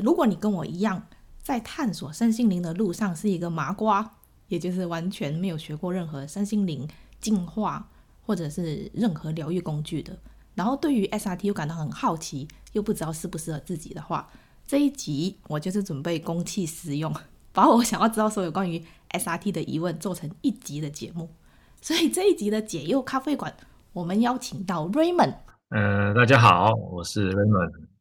如果你跟我一样，在探索身心灵的路上是一个麻瓜，也就是完全没有学过任何身心灵进化或者是任何疗愈工具的，然后对于 SRT 又感到很好奇，又不知道适不适合自己的话，这一集我就是准备公器私用，把我想要知道所有关于 SRT 的疑问做成一集的节目。所以这一集的解忧咖啡馆，我们邀请到 Raymond。呃，大家好，我是 Raymond。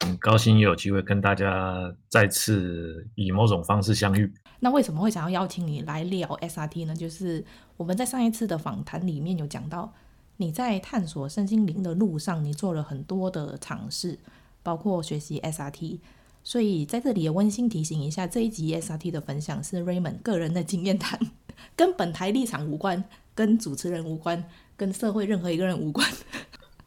很高兴有机会跟大家再次以某种方式相遇。那为什么会想要邀请你来聊 SRT 呢？就是我们在上一次的访谈里面有讲到，你在探索身心灵的路上，你做了很多的尝试，包括学习 SRT。所以在这里也温馨提醒一下，这一集 SRT 的分享是 Raymond 个人的经验谈，跟本台立场无关，跟主持人无关，跟社会任何一个人无关。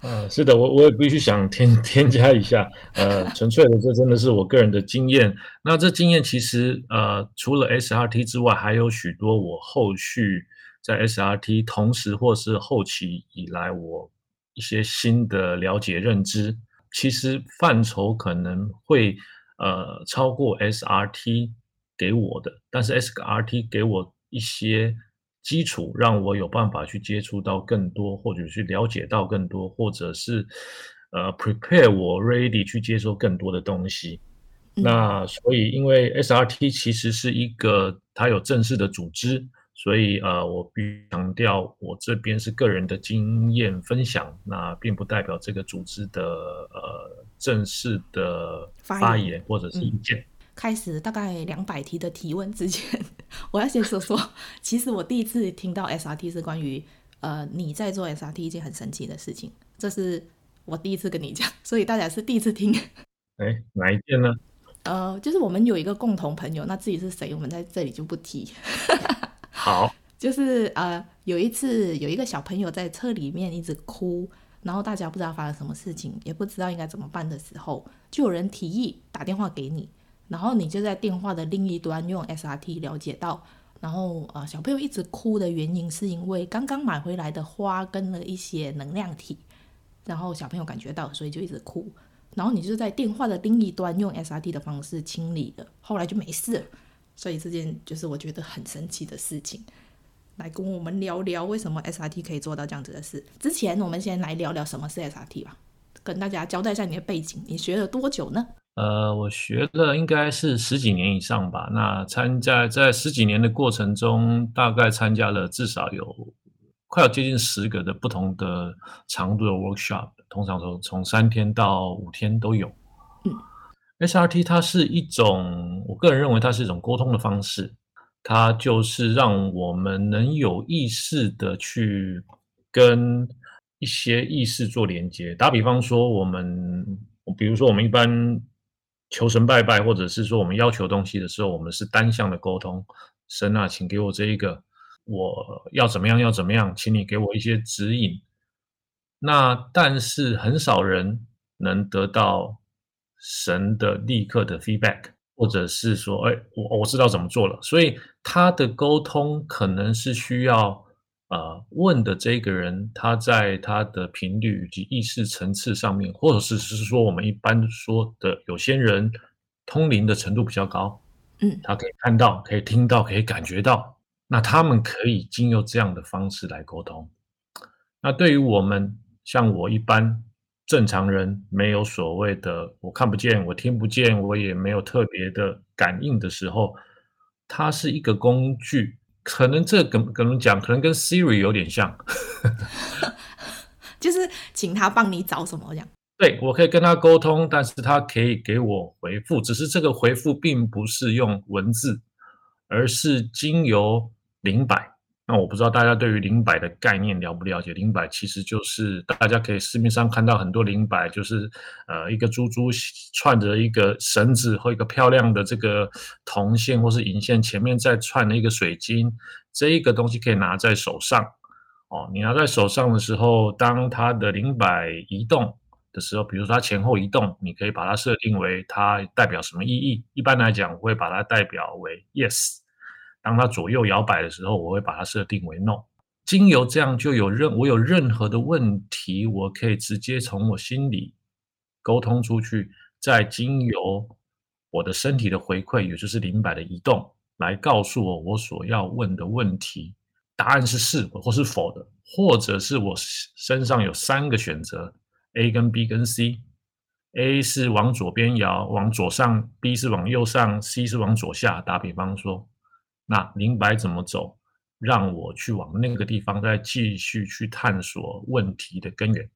呃，是的，我我也必须想添 添加一下，呃，纯粹的，这真的是我个人的经验。那这经验其实，呃，除了 SRT 之外，还有许多我后续在 SRT 同时或是后期以来，我一些新的了解认知，其实范畴可能会呃超过 SRT 给我的，但是 SRT 给我一些。基础让我有办法去接触到更多，或者去了解到更多，或者是呃 prepare 我 ready 去接受更多的东西。嗯、那所以，因为 SRT 其实是一个它有正式的组织，所以呃，我必须强调，我这边是个人的经验分享，那并不代表这个组织的呃正式的发言或者是意见。嗯开始大概两百题的提问之前，我要先说说，其实我第一次听到 SRT 是关于呃你在做 SRT 一件很神奇的事情，这是我第一次跟你讲，所以大家是第一次听。哎，哪一件呢？呃，就是我们有一个共同朋友，那自己是谁，我们在这里就不提。好，就是呃有一次有一个小朋友在车里面一直哭，然后大家不知道发生什么事情，也不知道应该怎么办的时候，就有人提议打电话给你。然后你就在电话的另一端用 SRT 了解到，然后呃小朋友一直哭的原因是因为刚刚买回来的花跟了一些能量体，然后小朋友感觉到，所以就一直哭。然后你就在电话的另一端用 SRT 的方式清理了，后来就没事了。所以这件就是我觉得很神奇的事情，来跟我们聊聊为什么 SRT 可以做到这样子的事。之前我们先来聊聊什么是 SRT 吧，跟大家交代一下你的背景，你学了多久呢？呃，我学了应该是十几年以上吧。那参加在十几年的过程中，大概参加了至少有快要接近十个的不同的长度的 workshop，通常从从三天到五天都有。嗯，SRT 它是一种，我个人认为它是一种沟通的方式，它就是让我们能有意识的去跟一些意识做连接。打比方说，我们比如说我们一般。求神拜拜，或者是说我们要求东西的时候，我们是单向的沟通。神啊，请给我这一个，我要怎么样，要怎么样，请你给我一些指引。那但是很少人能得到神的立刻的 feedback，或者是说，哎，我我知道怎么做了。所以他的沟通可能是需要。呃，问的这个人，他在他的频率以及意识层次上面，或者是是说我们一般说的有些人通灵的程度比较高，嗯，他可以看到，可以听到，可以感觉到，那他们可以经由这样的方式来沟通。那对于我们像我一般正常人，没有所谓的我看不见，我听不见，我也没有特别的感应的时候，它是一个工具。可能这跟跟我们讲，可能跟 Siri 有点像，就是请他帮你找什么这样。对，我可以跟他沟通，但是他可以给我回复，只是这个回复并不是用文字，而是经由灵摆，那我不知道大家对于灵摆的概念了不了解？灵摆其实就是大家可以市面上看到很多灵摆，就是呃一个珠珠串着一个绳子或一个漂亮的这个铜线或是银线，前面再串了一个水晶，这一个东西可以拿在手上哦。你拿在手上的时候，当它的灵摆移动的时候，比如说它前后移动，你可以把它设定为它代表什么意义？一般来讲，我会把它代表为 yes。当它左右摇摆的时候，我会把它设定为 no。经由这样，就有任我有任何的问题，我可以直接从我心里沟通出去，再经由我的身体的回馈，也就是灵摆的移动，来告诉我我所要问的问题。答案是是或是否的，或者是我身上有三个选择：A 跟 B 跟 C。A 是往左边摇，往左上；B 是往右上；C 是往左下。打比方说。那灵摆怎么走？让我去往那个地方，再继续去探索问题的根源。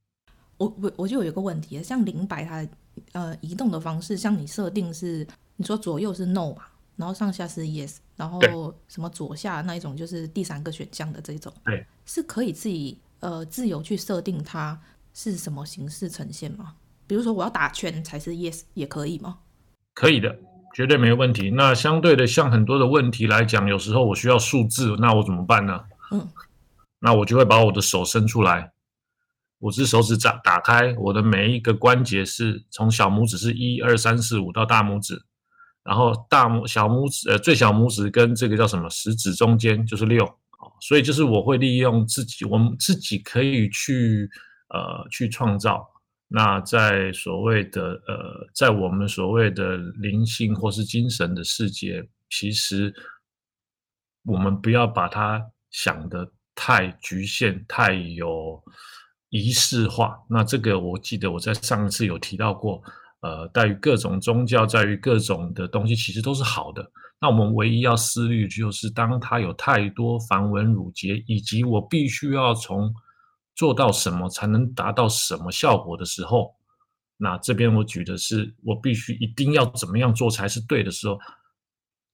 我我我就有一个问题，像灵摆它呃移动的方式，像你设定是你说左右是 no 嘛，然后上下是 yes，然后什么左下那一种就是第三个选项的这种，对，是可以自己呃自由去设定它是什么形式呈现吗？比如说我要打圈才是 yes 也可以吗？可以的。绝对没有问题。那相对的，像很多的问题来讲，有时候我需要数字，那我怎么办呢？嗯，那我就会把我的手伸出来，五只手指打打开，我的每一个关节是从小拇指是一二三四五到大拇指，然后大拇小拇指呃最小拇指跟这个叫什么食指中间就是六，所以就是我会利用自己，我们自己可以去呃去创造。那在所谓的呃，在我们所谓的灵性或是精神的世界，其实我们不要把它想得太局限、太有仪式化。那这个我记得我在上一次有提到过，呃，在于各种宗教，在于各种的东西，其实都是好的。那我们唯一要思虑就是，当它有太多繁文缛节，以及我必须要从做到什么才能达到什么效果的时候，那这边我举的是我必须一定要怎么样做才是对的时候，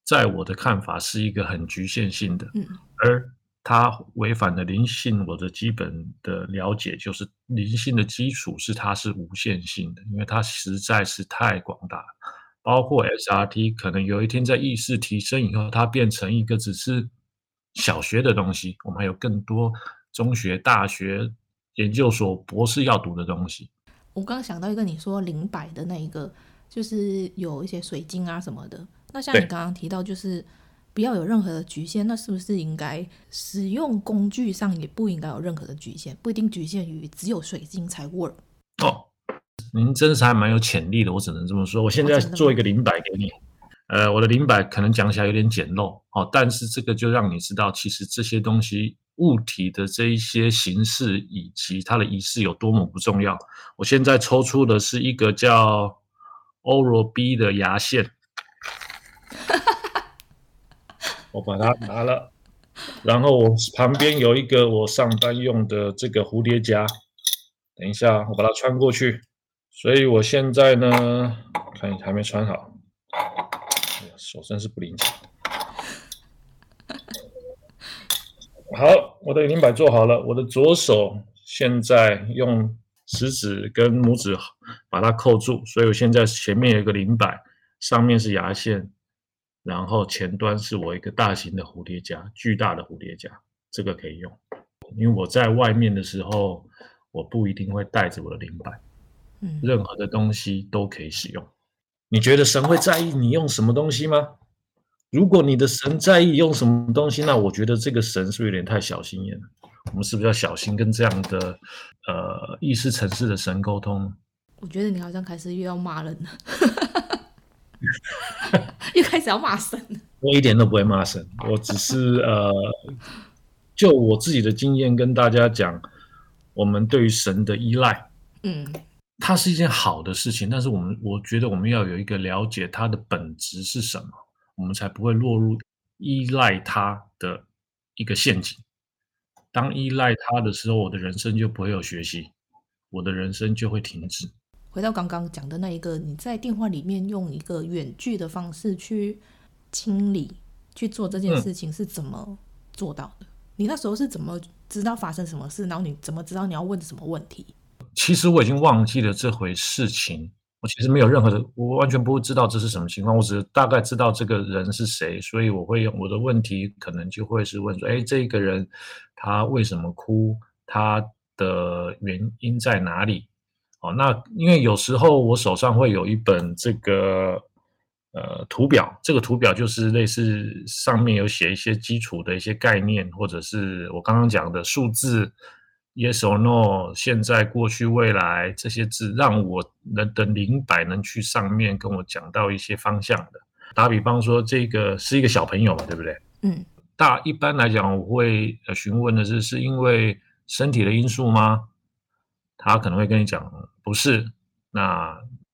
在我的看法是一个很局限性的，嗯，而它违反了灵性。我的基本的了解就是灵性的基础是它是无限性的，因为它实在是太广大，包括 SRT 可能有一天在意识提升以后，它变成一个只是小学的东西，我们还有更多。中学、大学、研究所、博士要读的东西。我刚刚想到一个，你说零百的那一个，就是有一些水晶啊什么的。那像你刚刚提到，就是不要有任何的局限，那是不是应该使用工具上也不应该有任何的局限？不一定局限于只有水晶才 work。哦，您真是还蛮有潜力的，我只能这么说。我现在做一个零百给你。呃，我的零百可能讲起来有点简陋，哦，但是这个就让你知道，其实这些东西。物体的这一些形式以及它的仪式有多么不重要。我现在抽出的是一个叫 Oral-B 的牙线，我把它拿了，然后我旁边有一个我上班用的这个蝴蝶夹，等一下我把它穿过去。所以我现在呢，看还没穿好，手真是不灵巧。好，我的灵摆做好了。我的左手现在用食指跟拇指把它扣住，所以我现在前面有一个灵摆，上面是牙线，然后前端是我一个大型的蝴蝶夹，巨大的蝴蝶夹，这个可以用。因为我在外面的时候，我不一定会带着我的灵摆，嗯，任何的东西都可以使用。你觉得神会在意你用什么东西吗？如果你的神在意用什么东西，那我觉得这个神是不是有点太小心眼了？我们是不是要小心跟这样的呃意识层次的神沟通？我觉得你好像开始又要骂人了，又开始要骂神。我一点都不会骂神，我只是呃，就我自己的经验跟大家讲，我们对于神的依赖，嗯，它是一件好的事情，但是我们我觉得我们要有一个了解它的本质是什么。我们才不会落入依赖他的一个陷阱。当依赖他的时候，我的人生就不会有学习，我的人生就会停止。回到刚刚讲的那一个，你在电话里面用一个远距的方式去清理、去做这件事情，是怎么做到的？你那时候是怎么知道发生什么事？然后你怎么知道你要问什么问题？其实我已经忘记了这回事情。其实没有任何的，我完全不知道这是什么情况。我只是大概知道这个人是谁，所以我会用我的问题，可能就会是问说：哎，这个人他为什么哭？他的原因在哪里？哦，那因为有时候我手上会有一本这个呃图表，这个图表就是类似上面有写一些基础的一些概念，或者是我刚刚讲的数字，yes or no，现在、过去、未来这些字，让我能的灵摆能去上面跟我讲到一些方向的。打比方说，这个是一个小朋友嘛，对不对？嗯。大一般来讲，我会呃询问的是，是因为身体的因素吗？他可能会跟你讲不是，那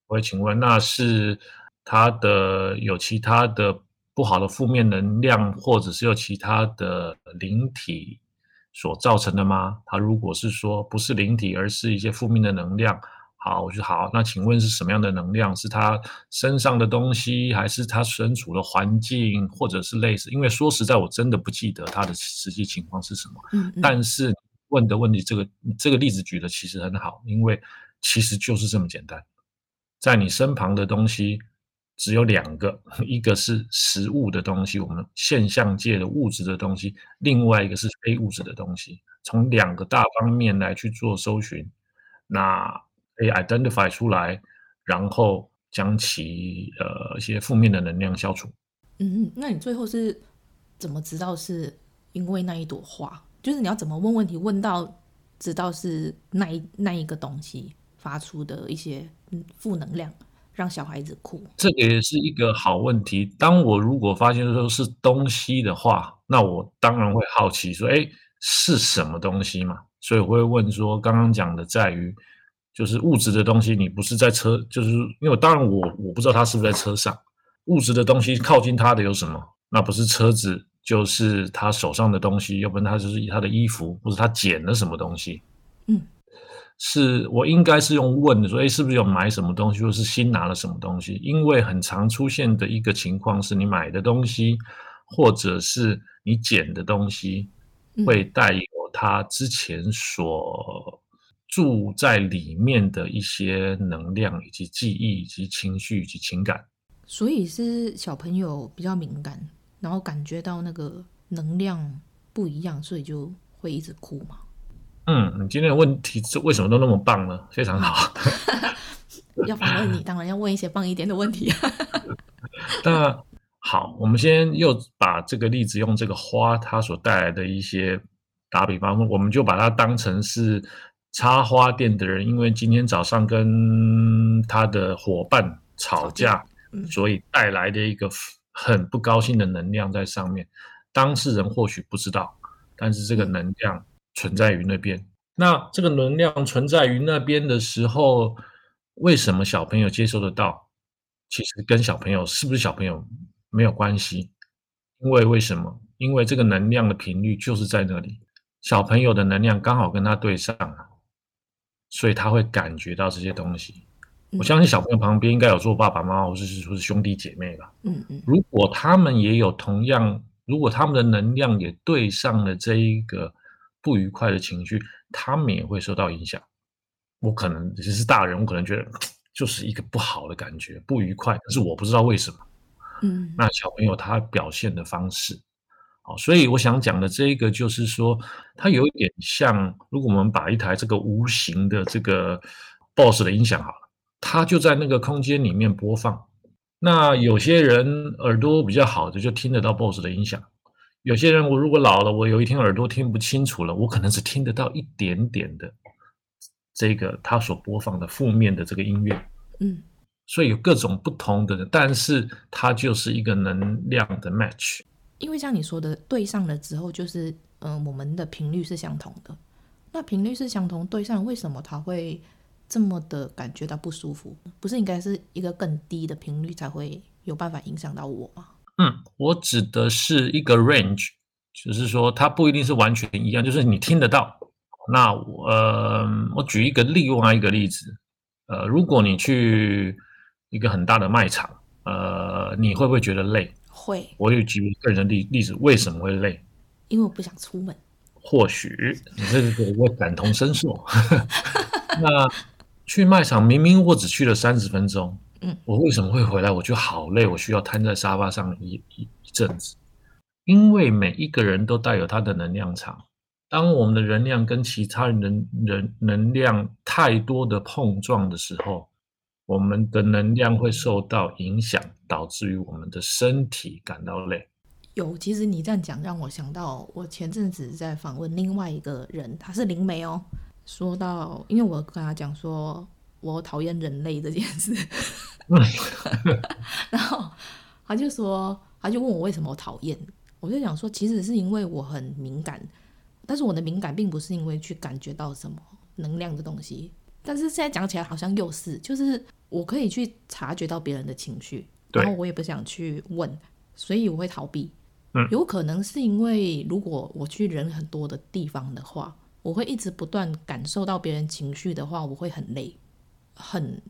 我会请问，那是他的有其他的不好的负面能量，或者是有其他的灵体所造成的吗？他如果是说不是灵体，而是一些负面的能量，好，我就好，那请问是什么样的能量？是他身上的东西，还是他身处的环境，或者是类似？因为说实在，我真的不记得他的实际情况是什么，嗯嗯，但是。问的问题，这个这个例子举的其实很好，因为其实就是这么简单，在你身旁的东西只有两个，一个是实物的东西，我们现象界的物质的东西，另外一个是非物质的东西。从两个大方面来去做搜寻，那可以 identify 出来，然后将其呃一些负面的能量消除。嗯，那你最后是怎么知道是因为那一朵花？就是你要怎么问问题，问到知道是那一那一个东西发出的一些负能量，让小孩子哭。这个也是一个好问题。当我如果发现说是东西的话，那我当然会好奇说，哎，是什么东西嘛？所以我会问说，刚刚讲的在于，就是物质的东西，你不是在车，就是因为我当然我我不知道他是不是在车上，物质的东西靠近他的有什么？那不是车子。就是他手上的东西，要不然他就是他的衣服，或者他捡了什么东西。嗯，是我应该是用问的说，哎，是不是有买什么东西，或是新拿了什么东西？因为很常出现的一个情况是，你买的东西，或者是你捡的东西，会带有他之前所住在里面的一些能量，以及记忆，以及情绪，以及情感。所以是小朋友比较敏感。然后感觉到那个能量不一样，所以就会一直哭嘛。嗯，你今天的问题是为什么都那么棒呢？非常好。要访问你，当然要问一些棒一点的问题。那好，我们先又把这个例子用这个花它所带来的一些打比方，我们就把它当成是插花店的人，因为今天早上跟他的伙伴吵架，嗯，所以带来的一个。很不高兴的能量在上面，当事人或许不知道，但是这个能量存在于那边。那这个能量存在于那边的时候，为什么小朋友接收得到？其实跟小朋友是不是小朋友没有关系，因为为什么？因为这个能量的频率就是在那里，小朋友的能量刚好跟他对上了，所以他会感觉到这些东西。我相信小朋友旁边应该有做爸爸妈妈，或者是说是兄弟姐妹吧。嗯嗯。如果他们也有同样，如果他们的能量也对上了这一个不愉快的情绪，他们也会受到影响。我可能只是大人，我可能觉得 就是一个不好的感觉，不愉快，可是我不知道为什么。嗯。那小朋友他表现的方式，好，所以我想讲的这一个就是说，它有一点像，如果我们把一台这个无形的这个 BOSS 的音响好了。它就在那个空间里面播放。那有些人耳朵比较好的就听得到 BOSS 的音响，有些人我如果老了，我有一天耳朵听不清楚了，我可能只听得到一点点的这个他所播放的负面的这个音乐。嗯，所以有各种不同的人，但是它就是一个能量的 match。因为像你说的，对上了之后就是嗯、呃，我们的频率是相同的。那频率是相同，对上为什么他会？这么的感觉到不舒服，不是应该是一个更低的频率才会有办法影响到我吗？嗯，我指的是一个 range，就是说它不一定是完全一样，就是你听得到。那我呃，我举一个另外一个例子，呃，如果你去一个很大的卖场，呃，你会不会觉得累？会。我有举个人的例例子，为什么会累？因为我不想出门。或许你这个我感同身受。那去卖场明明我只去了三十分钟，嗯，我为什么会回来？我就好累，我需要瘫在沙发上一一一阵子。因为每一个人都带有他的能量场，当我们的能量跟其他人人能量太多的碰撞的时候，我们的能量会受到影响，导致于我们的身体感到累。有，其实你这样讲让我想到，我前阵子在访问另外一个人，他是灵媒哦。说到，因为我跟他讲说我讨厌人类这件事，然后他就说，他就问我为什么我讨厌，我就想说，其实是因为我很敏感，但是我的敏感并不是因为去感觉到什么能量的东西，但是现在讲起来好像又是，就是我可以去察觉到别人的情绪，然后我也不想去问，所以我会逃避。有可能是因为，如果我去人很多的地方的话，我会一直不断感受到别人情绪的话，我会很累，很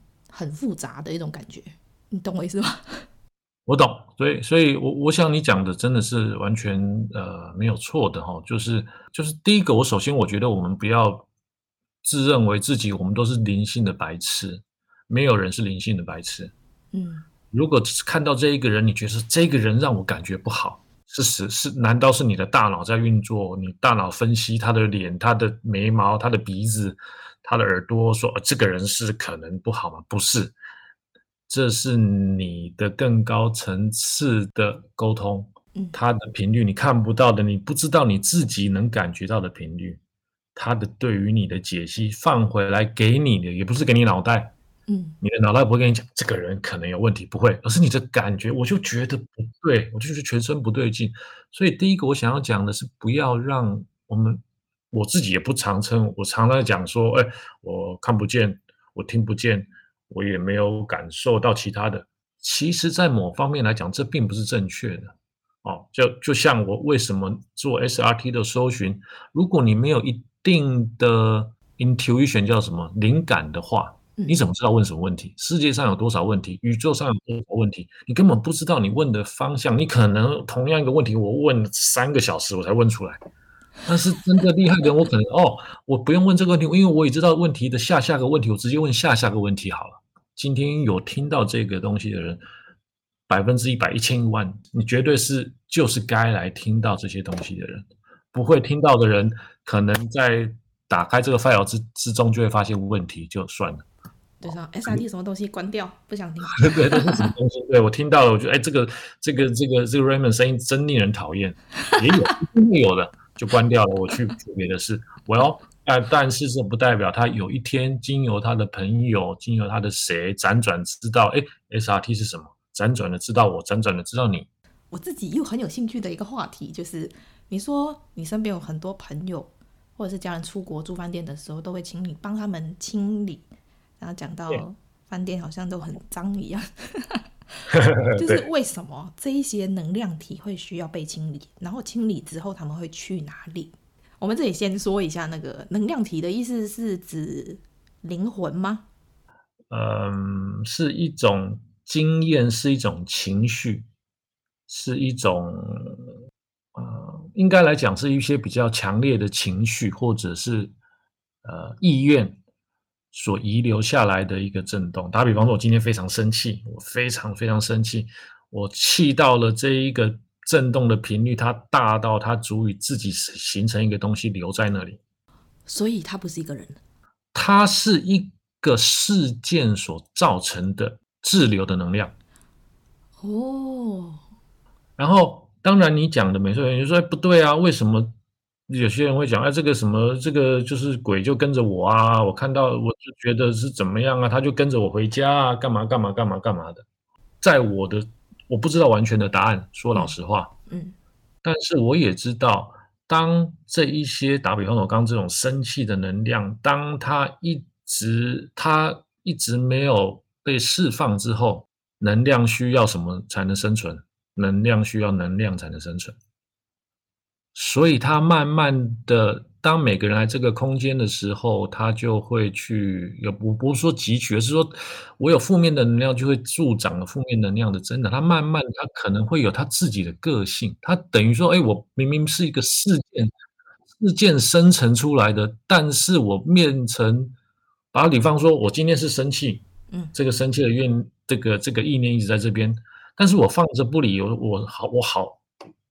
很复杂的一种感觉。你懂我意思吗？我懂，所以所以我，我我想你讲的真的是完全呃没有错的哈。就是就是第一个，我首先我觉得我们不要自认为自己我们都是灵性的白痴，没有人是灵性的白痴。嗯，如果看到这一个人，你觉得这个人让我感觉不好。是是是，难道是你的大脑在运作？你大脑分析他的脸、他的眉毛、他的鼻子、他的耳朵，说这个人是可能不好吗？不是，这是你的更高层次的沟通，他的频率你看不到的，你不知道你自己能感觉到的频率，他的对于你的解析放回来给你的，也不是给你脑袋。嗯，你的脑袋不会跟你讲这个人可能有问题，不会，而是你的感觉，我就觉得不对，我就觉得全身不对劲。所以第一个我想要讲的是，不要让我们，我自己也不常称，我常常讲说，哎，我看不见，我听不见，我也没有感受到其他的。其实，在某方面来讲，这并不是正确的。哦，就就像我为什么做 SRT 的搜寻，如果你没有一定的 intuition 叫什么灵感的话。你怎么知道问什么问题？世界上有多少问题？宇宙上有多少问题？你根本不知道你问的方向。你可能同样一个问题，我问三个小时我才问出来。但是真的厉害的人，我可能哦，我不用问这个问题，因为我也知道问题的下下个问题，我直接问下下个问题好了。今天有听到这个东西的人，百分之一百、一千一万，你绝对是就是该来听到这些东西的人。不会听到的人，可能在打开这个 file 之之中就会发现问题，就算了。对上 SRT 什么东西关掉，不想听。对，这是什么东西？对我听到了，我觉得哎，这个这个这个这个 Raymond 声音真令人讨厌。也有，真的有的就关掉了，我去做别的事。Well，但但是这不代表他有一天经由他的朋友，经由他的谁辗转知道，哎，SRT 是什么？辗转的知道我，辗转的知道你。我自己又很有兴趣的一个话题，就是你说你身边有很多朋友或者是家人出国住饭店的时候，都会请你帮他们清理。然后讲到饭店好像都很脏一样，就是为什么这一些能量体会需要被清理？然后清理之后他们会去哪里？我们这里先说一下，那个能量体的意思是指灵魂吗？嗯，是一种经验，是一种情绪，是一种呃，应该来讲是一些比较强烈的情绪，或者是呃意愿。所遗留下来的一个震动，打比方说，我今天非常生气，我非常非常生气，我气到了这一个震动的频率，它大到它足以自己形成一个东西留在那里，所以它不是一个人，它是一个事件所造成的滞留的能量。哦，然后当然你讲的没错，你说不对啊，为什么？有些人会讲，哎，这个什么，这个就是鬼就跟着我啊，我看到我就觉得是怎么样啊，他就跟着我回家啊，干嘛干嘛干嘛干嘛的。在我的我不知道完全的答案，说老实话，嗯，但是我也知道，当这一些打比方说，我刚刚这种生气的能量，当它一直它一直没有被释放之后，能量需要什么才能生存？能量需要能量才能生存。所以，他慢慢的，当每个人来这个空间的时候，他就会去，也不不是说汲取，而是说我有负面的能量，就会助长了负面能量的增长。他慢慢，他可能会有他自己的个性。他等于说，哎，我明明是一个事件，事件生成出来的，但是我变成，打比方说，我今天是生气，嗯，这个生气的愿，这个这个意念一直在这边，但是我放着不理，我我好我好，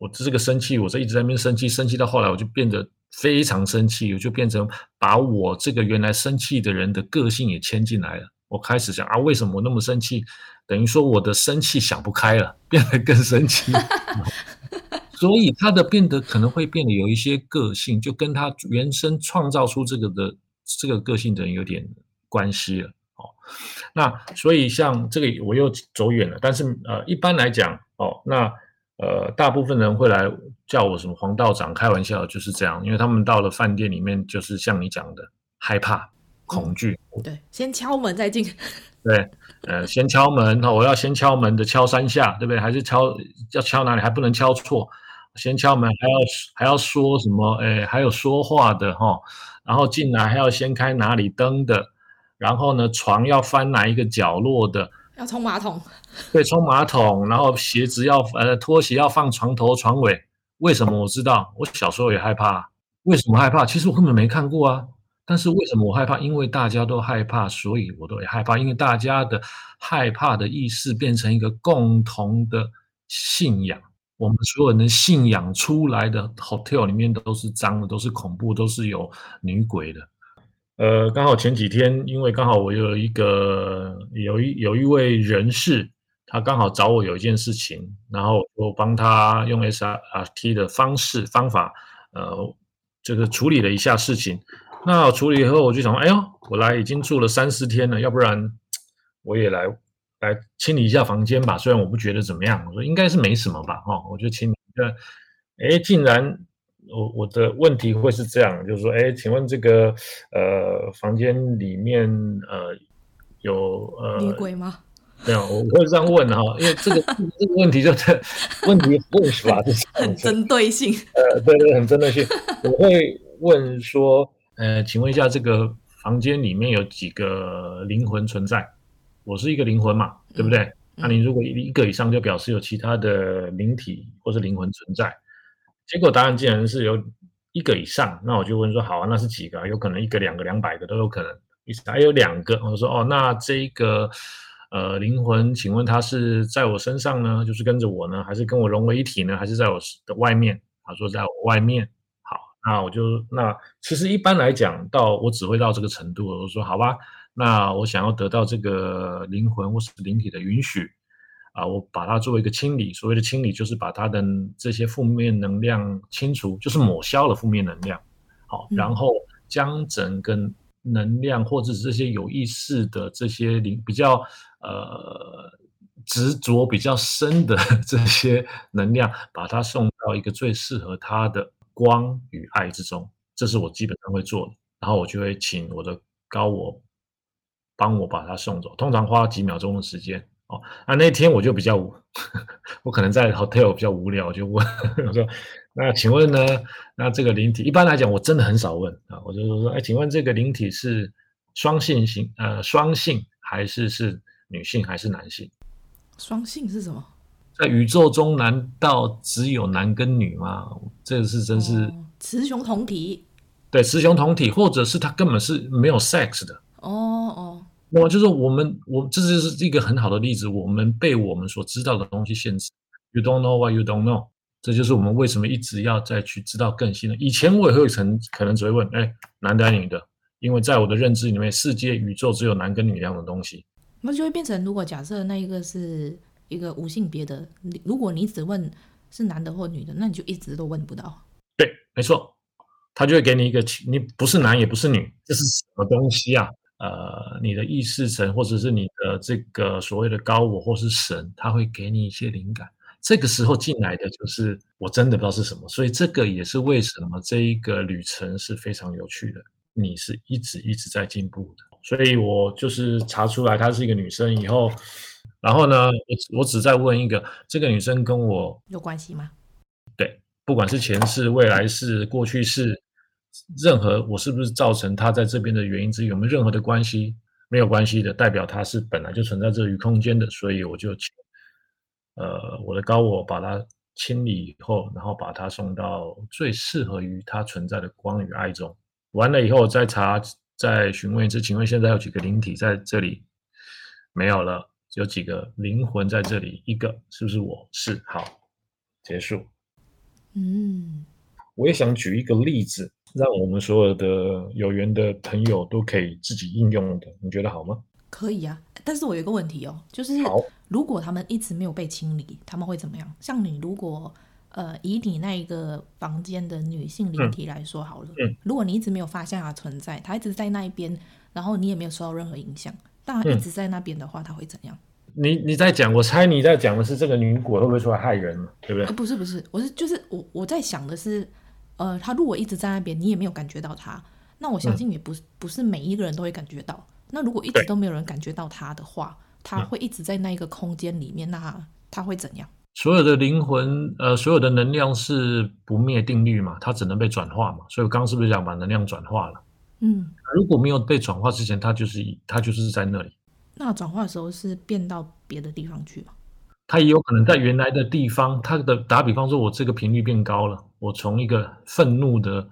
我这个生气，我这一直在那边生气，生气到后来我就变得非常生气，我就变成把我这个原来生气的人的个性也牵进来了。我开始想啊，为什么我那么生气？等于说我的生气想不开了，变得更生气，所以他的变得可能会变得有一些个性，就跟他原生创造出这个的这个个性的人有点关系了。哦，那所以像这个我又走远了，但是呃，一般来讲哦，那呃，大部分人会来叫我什么黄道长，开玩笑就是这样，因为他们到了饭店里面，就是像你讲的害怕。恐惧，对，先敲门再进。对，呃，先敲门，我要先敲门的敲三下，对不对？还是敲要敲哪里？还不能敲错，先敲门，还要还要说什么？哎，还有说话的哈，然后进来还要先开哪里灯的，然后呢，床要翻哪一个角落的？要冲马桶。对，冲马桶，然后鞋子要呃拖鞋要放床头床尾。为什么我知道？我小时候也害怕。为什么害怕？其实我根本没看过啊。但是为什么我害怕？因为大家都害怕，所以我都也害怕。因为大家的害怕的意识变成一个共同的信仰。我们所有人的信仰出来的 hotel 里面都是脏的，都是恐怖，都是有女鬼的。呃，刚好前几天，因为刚好我有一个有一有一位人士，他刚好找我有一件事情，然后我帮他用 SRT 的方式方法，呃，这个处理了一下事情。那处理以后，我就想说，哎呦，我来已经住了三四天了，要不然 我也来来清理一下房间吧。虽然我不觉得怎么样，我说应该是没什么吧，哈，我就清理那。哎，竟然我我的问题会是这样，就是说，哎，请问这个呃房间里面呃有呃女鬼吗？没有，我会这样问哈，因为这个这个问题就是问题问是吧？就是很针对性。呃，对对，很针对性。我会问说。呃，请问一下，这个房间里面有几个灵魂存在？我是一个灵魂嘛，对不对？嗯、那你如果一个以上，就表示有其他的灵体或是灵魂存在。结果答案竟然是有一个以上，那我就问说，好啊，那是几个？有可能一个、两个、两百个都有可能。意思还有两个，我说哦，那这一个呃灵魂，请问它是在我身上呢，就是跟着我呢，还是跟我融为一体呢，还是在我的外面？他说在我外面。好那我就那其实一般来讲，到我只会到这个程度。我说好吧，那我想要得到这个灵魂或是灵体的允许啊，我把它作为一个清理。所谓的清理，就是把它的这些负面能量清除，就是抹消了负面能量。好，然后将整个能量或者是这些有意识的这些灵比较呃执着比较深的 这些能量，把它送到一个最适合它的。光与爱之中，这是我基本上会做的。然后我就会请我的高我帮我把它送走，通常花几秒钟的时间。哦，那那天我就比较，我可能在 hotel 比较无聊，就问 我说：“那请问呢？那这个灵体一般来讲，我真的很少问啊。我就说：哎，请问这个灵体是双性型呃双性还是是女性还是男性？双性是什么？”在宇宙中，难道只有男跟女吗？这个是真是雌雄同体。对，雌雄同体，或者是它根本是没有 sex 的。哦哦，那么就是我们，我这就是一个很好的例子。我们被我们所知道的东西限制。You don't know what you don't know。这就是我们为什么一直要再去知道更新的。以前我也会曾可能只会问，哎，男的还是女的？因为在我的认知里面，世界宇宙只有男跟女这样的东西。那就会变成，如果假设那一个是。一个无性别的，如果你只问是男的或女的，那你就一直都问不到。对，没错，他就会给你一个，你不是男也不是女，这是什么东西啊？呃，你的意识层或者是你的这个所谓的高我或是神，他会给你一些灵感。这个时候进来的就是我真的不知道是什么，所以这个也是为什么这一个旅程是非常有趣的。你是一直一直在进步的，所以我就是查出来她是一个女生以后。然后呢，我我只在问一个，这个女生跟我有关系吗？对，不管是前世、未来世、过去世，任何我是不是造成她在这边的原因之一，有没有任何的关系？没有关系的，代表她是本来就存在这个空间的，所以我就请呃我的高我把它清理以后，然后把它送到最适合于它存在的光与爱中。完了以后再查，再询问一次，请问现在有几个灵体在这里？没有了，有几个灵魂在这里？一个是不是我？是，好，结束。嗯，我也想举一个例子，让我们所有的有缘的朋友都可以自己应用的，你觉得好吗？可以啊，但是我有一个问题哦，就是如果他们一直没有被清理，他们会怎么样？像你如果。呃，以你那一个房间的女性灵体来说好了，嗯嗯，如果你一直没有发现它存在，它一直在那一边，然后你也没有受到任何影响，当然一直在那边的话，它会怎样？你你在讲，我猜你在讲的是这个女鬼会不会出来害人，对不对？呃，不是不是，我是就是我我在想的是，呃，她如果一直在那边，你也没有感觉到她，那我相信也不是，嗯，不是每一个人都会感觉到。那如果一直都没有人感觉到她的话，他会一直在那一个空间里面，那他会怎样？所有的灵魂，呃，所有的能量是不灭定律嘛，它只能被转化嘛。所以我刚刚是不是讲把能量转化了？嗯，如果没有被转化之前，它就是它就是在那里。那转化的时候是变到别的地方去吗？它也有可能在原来的地方。它的打比方说，我这个频率变高了，我从一个愤怒的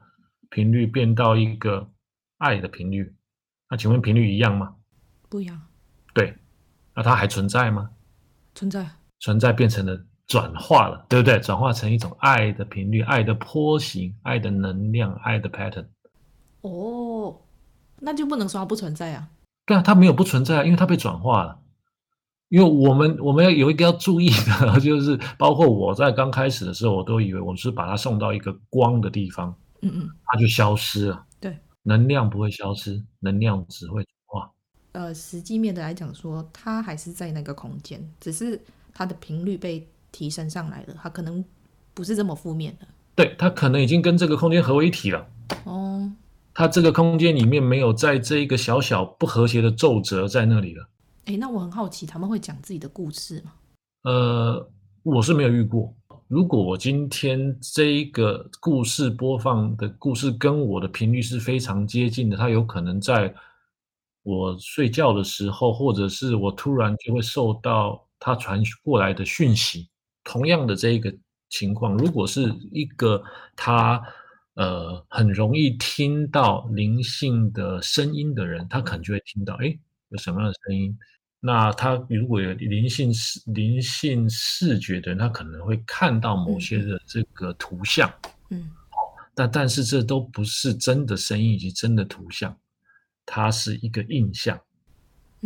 频率变到一个爱的频率，那请问频率一样吗？不一样。对，那它还存在吗？存在。存在变成了。转化了，对不对？转化成一种爱的频率、爱的波形、爱的能量、爱的 pattern。哦，那就不能说它不存在啊？对啊，它没有不存在啊，因为它被转化了。因为我们我们要有一个要注意的，就是包括我在刚开始的时候，我都以为我是把它送到一个光的地方，嗯嗯，它就消失了。对，能量不会消失，能量只会。呃，实际面的来讲说，它还是在那个空间，只是它的频率被。提升上来了，它可能不是这么负面的。对，它可能已经跟这个空间合为一体了。哦，它这个空间里面没有在这一个小小不和谐的皱褶在那里了。哎，那我很好奇，他们会讲自己的故事吗？呃，我是没有遇过。如果我今天这一个故事播放的故事跟我的频率是非常接近的，它有可能在我睡觉的时候，或者是我突然就会受到它传过来的讯息。同样的这一个情况，如果是一个他呃很容易听到灵性的声音的人，他可能就会听到，哎，有什么样的声音？那他如果有灵性视灵性视觉的人，他可能会看到某些的这个图像。嗯，但但是这都不是真的声音以及真的图像，它是一个印象。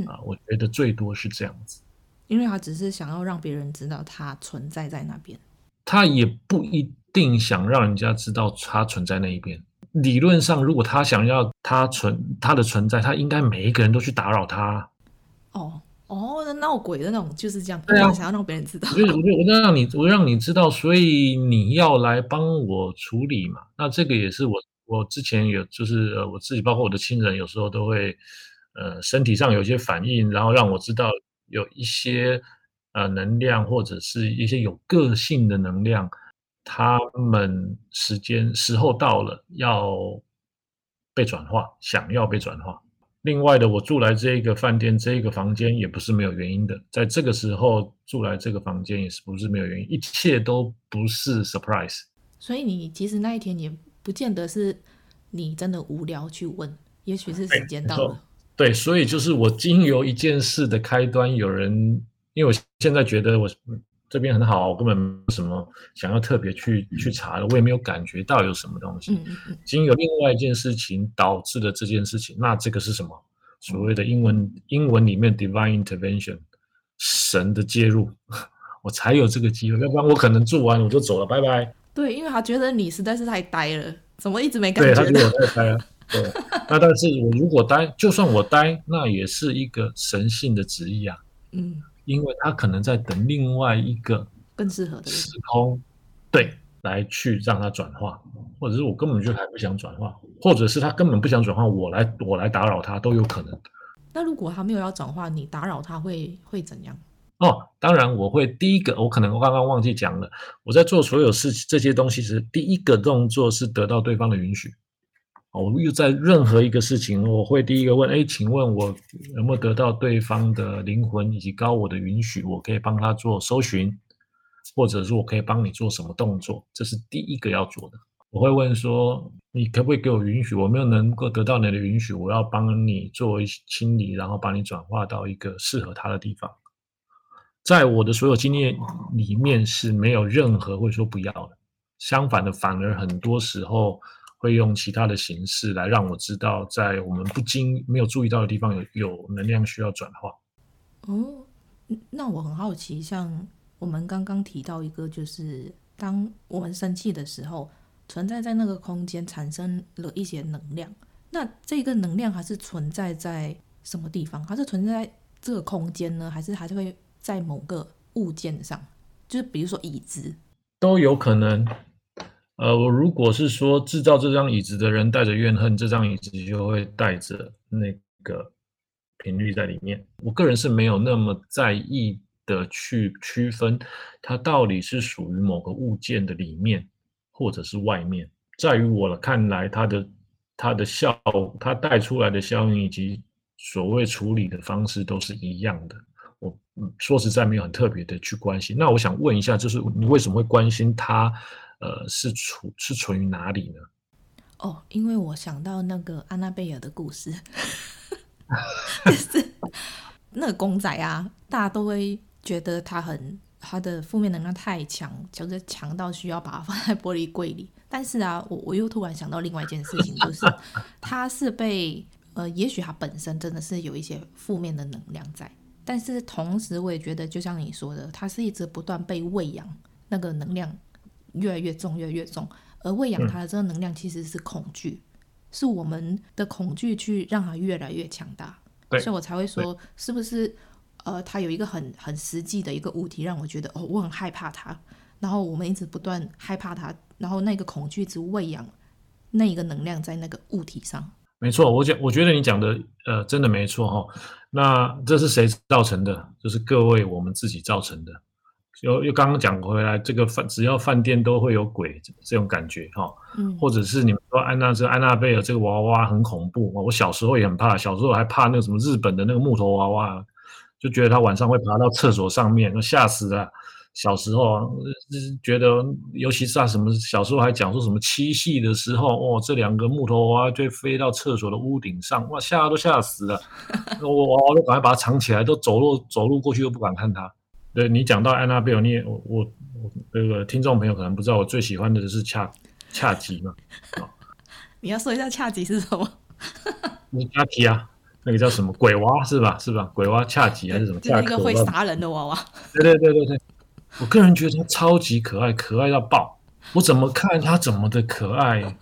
啊，我觉得最多是这样子。因为他只是想要让别人知道他存在在那边，他也不一定想让人家知道他存在那一边。理论上，如果他想要他存他的存在，他应该每一个人都去打扰他。哦哦，那闹鬼的那种就是这样，对啊，想要让别人知道。我就我就我就让你我让你知道，所以你要来帮我处理嘛。那这个也是我我之前有就是呃我自己，包括我的亲人，有时候都会呃身体上有一些反应，然后让我知道。有一些呃能量，或者是一些有个性的能量，他们时间时候到了要被转化，想要被转化。另外的，我住来这一个饭店，这一个房间也不是没有原因的。在这个时候住来这个房间也是不是没有原因，一切都不是 surprise。所以你其实那一天也不见得是你真的无聊去问，也许是时间到了。对，所以就是我经由一件事的开端，有人，因为我现在觉得我这边很好，我根本没有什么想要特别去去查的，我也没有感觉到有什么东西。经由另外一件事情导致的这件事情，那这个是什么？所谓的英文英文里面 divine intervention，神的介入，我才有这个机会，要不然我可能做完我就走了，拜拜。对，因为他觉得你实在是太呆了，怎么一直没感觉？对，他觉得我太呆了。对，那但是我如果呆，就算我呆，那也是一个神性的旨意啊。嗯，因为他可能在等另外一个更适合的时空，对，来去让他转化，或者是我根本就还不想转化，或者是他根本不想转化，我来我来打扰他都有可能。那如果他没有要转化，你打扰他会会怎样？哦，当然我会第一个，我可能刚刚忘记讲了，我在做所有事这些东西时，第一个动作是得到对方的允许。哦我又在任何一个事情，我会第一个问：哎，请问我有没有得到对方的灵魂以及高我的允许？我可以帮他做搜寻，或者是我可以帮你做什么动作，这是第一个要做的。我会问说，你可不可以给我允许？我没有能够得到你的允许，我要帮你做清理，然后把你转化到一个适合他的地方。在我的所有经验里面是没有任何会说不要的，相反的，反而很多时候会用其他的形式来让我知道，在我们不经没有注意到的地方有有能量需要转化。哦，那我很好奇，像我们刚刚提到一个，就是当我们生气的时候。存在在那个空间产生了一些能量，那这个能量还是存在在什么地方？还是存在在这个空间呢？还是还是会在某个物件上？就是比如说椅子，都有可能。呃，我如果是说制造这张椅子的人带着怨恨，这张椅子就会带着那个频率在里面。我个人是没有那么在意的去区分它到底是属于某个物件的里面。或者是外面，在于我看来，它的它的效，它带出来的效应以及所谓处理的方式都是一样的。我说实在没有很特别的去关心。那我想问一下，就是你为什么会关心他？呃，是处是存于哪里呢？哦，因为我想到那个安娜贝尔的故事，就是那个公仔啊，大家都会觉得他很。他的负面能量太强，就是强到需要把它放在玻璃柜里。但是啊，我我又突然想到另外一件事情，就是他是被呃，也许他本身真的是有一些负面的能量在，但是同时我也觉得，就像你说的，它是一直不断被喂养，那个能量越来越重，越来越重。而喂养它的这个能量其实是恐惧，是我们的恐惧去让它越来越强大。所以我才会说，是不是？呃，它有一个很很实际的一个物体，让我觉得哦，我很害怕它。然后我们一直不断害怕它，然后那个恐惧只喂养那一个能量在那个物体上。没错，我讲，我觉得你讲的呃，真的没错哈、哦。那这是谁造成的？就是各位我们自己造成的。又又刚刚讲回来，这个饭只要饭店都会有鬼这种感觉哈、哦。嗯。或者是你们说安娜这安娜贝尔这个娃娃很恐怖，我小时候也很怕，小时候还怕那个什么日本的那个木头娃娃。就觉得他晚上会爬到厕所上面，吓死了。小时候啊，觉得尤其是啊什么小时候还讲说什么七夕的时候，哦，这两个木头娃娃就飞到厕所的屋顶上，哇，吓都吓死了。我娃娃都赶快把它藏起来，都走路走路过去都不敢看它。对，你讲到安娜贝尔，你也我我我那个听众朋友可能不知道，我最喜欢的是恰恰吉嘛。你要说一下恰吉是什么？你 恰吉啊。那个叫什么鬼娃是吧？是吧？鬼娃恰吉还是什么？恰一个会杀人的娃娃。对对对对对，我个人觉得他超级可爱，可爱到爆。我怎么看他怎么的可爱，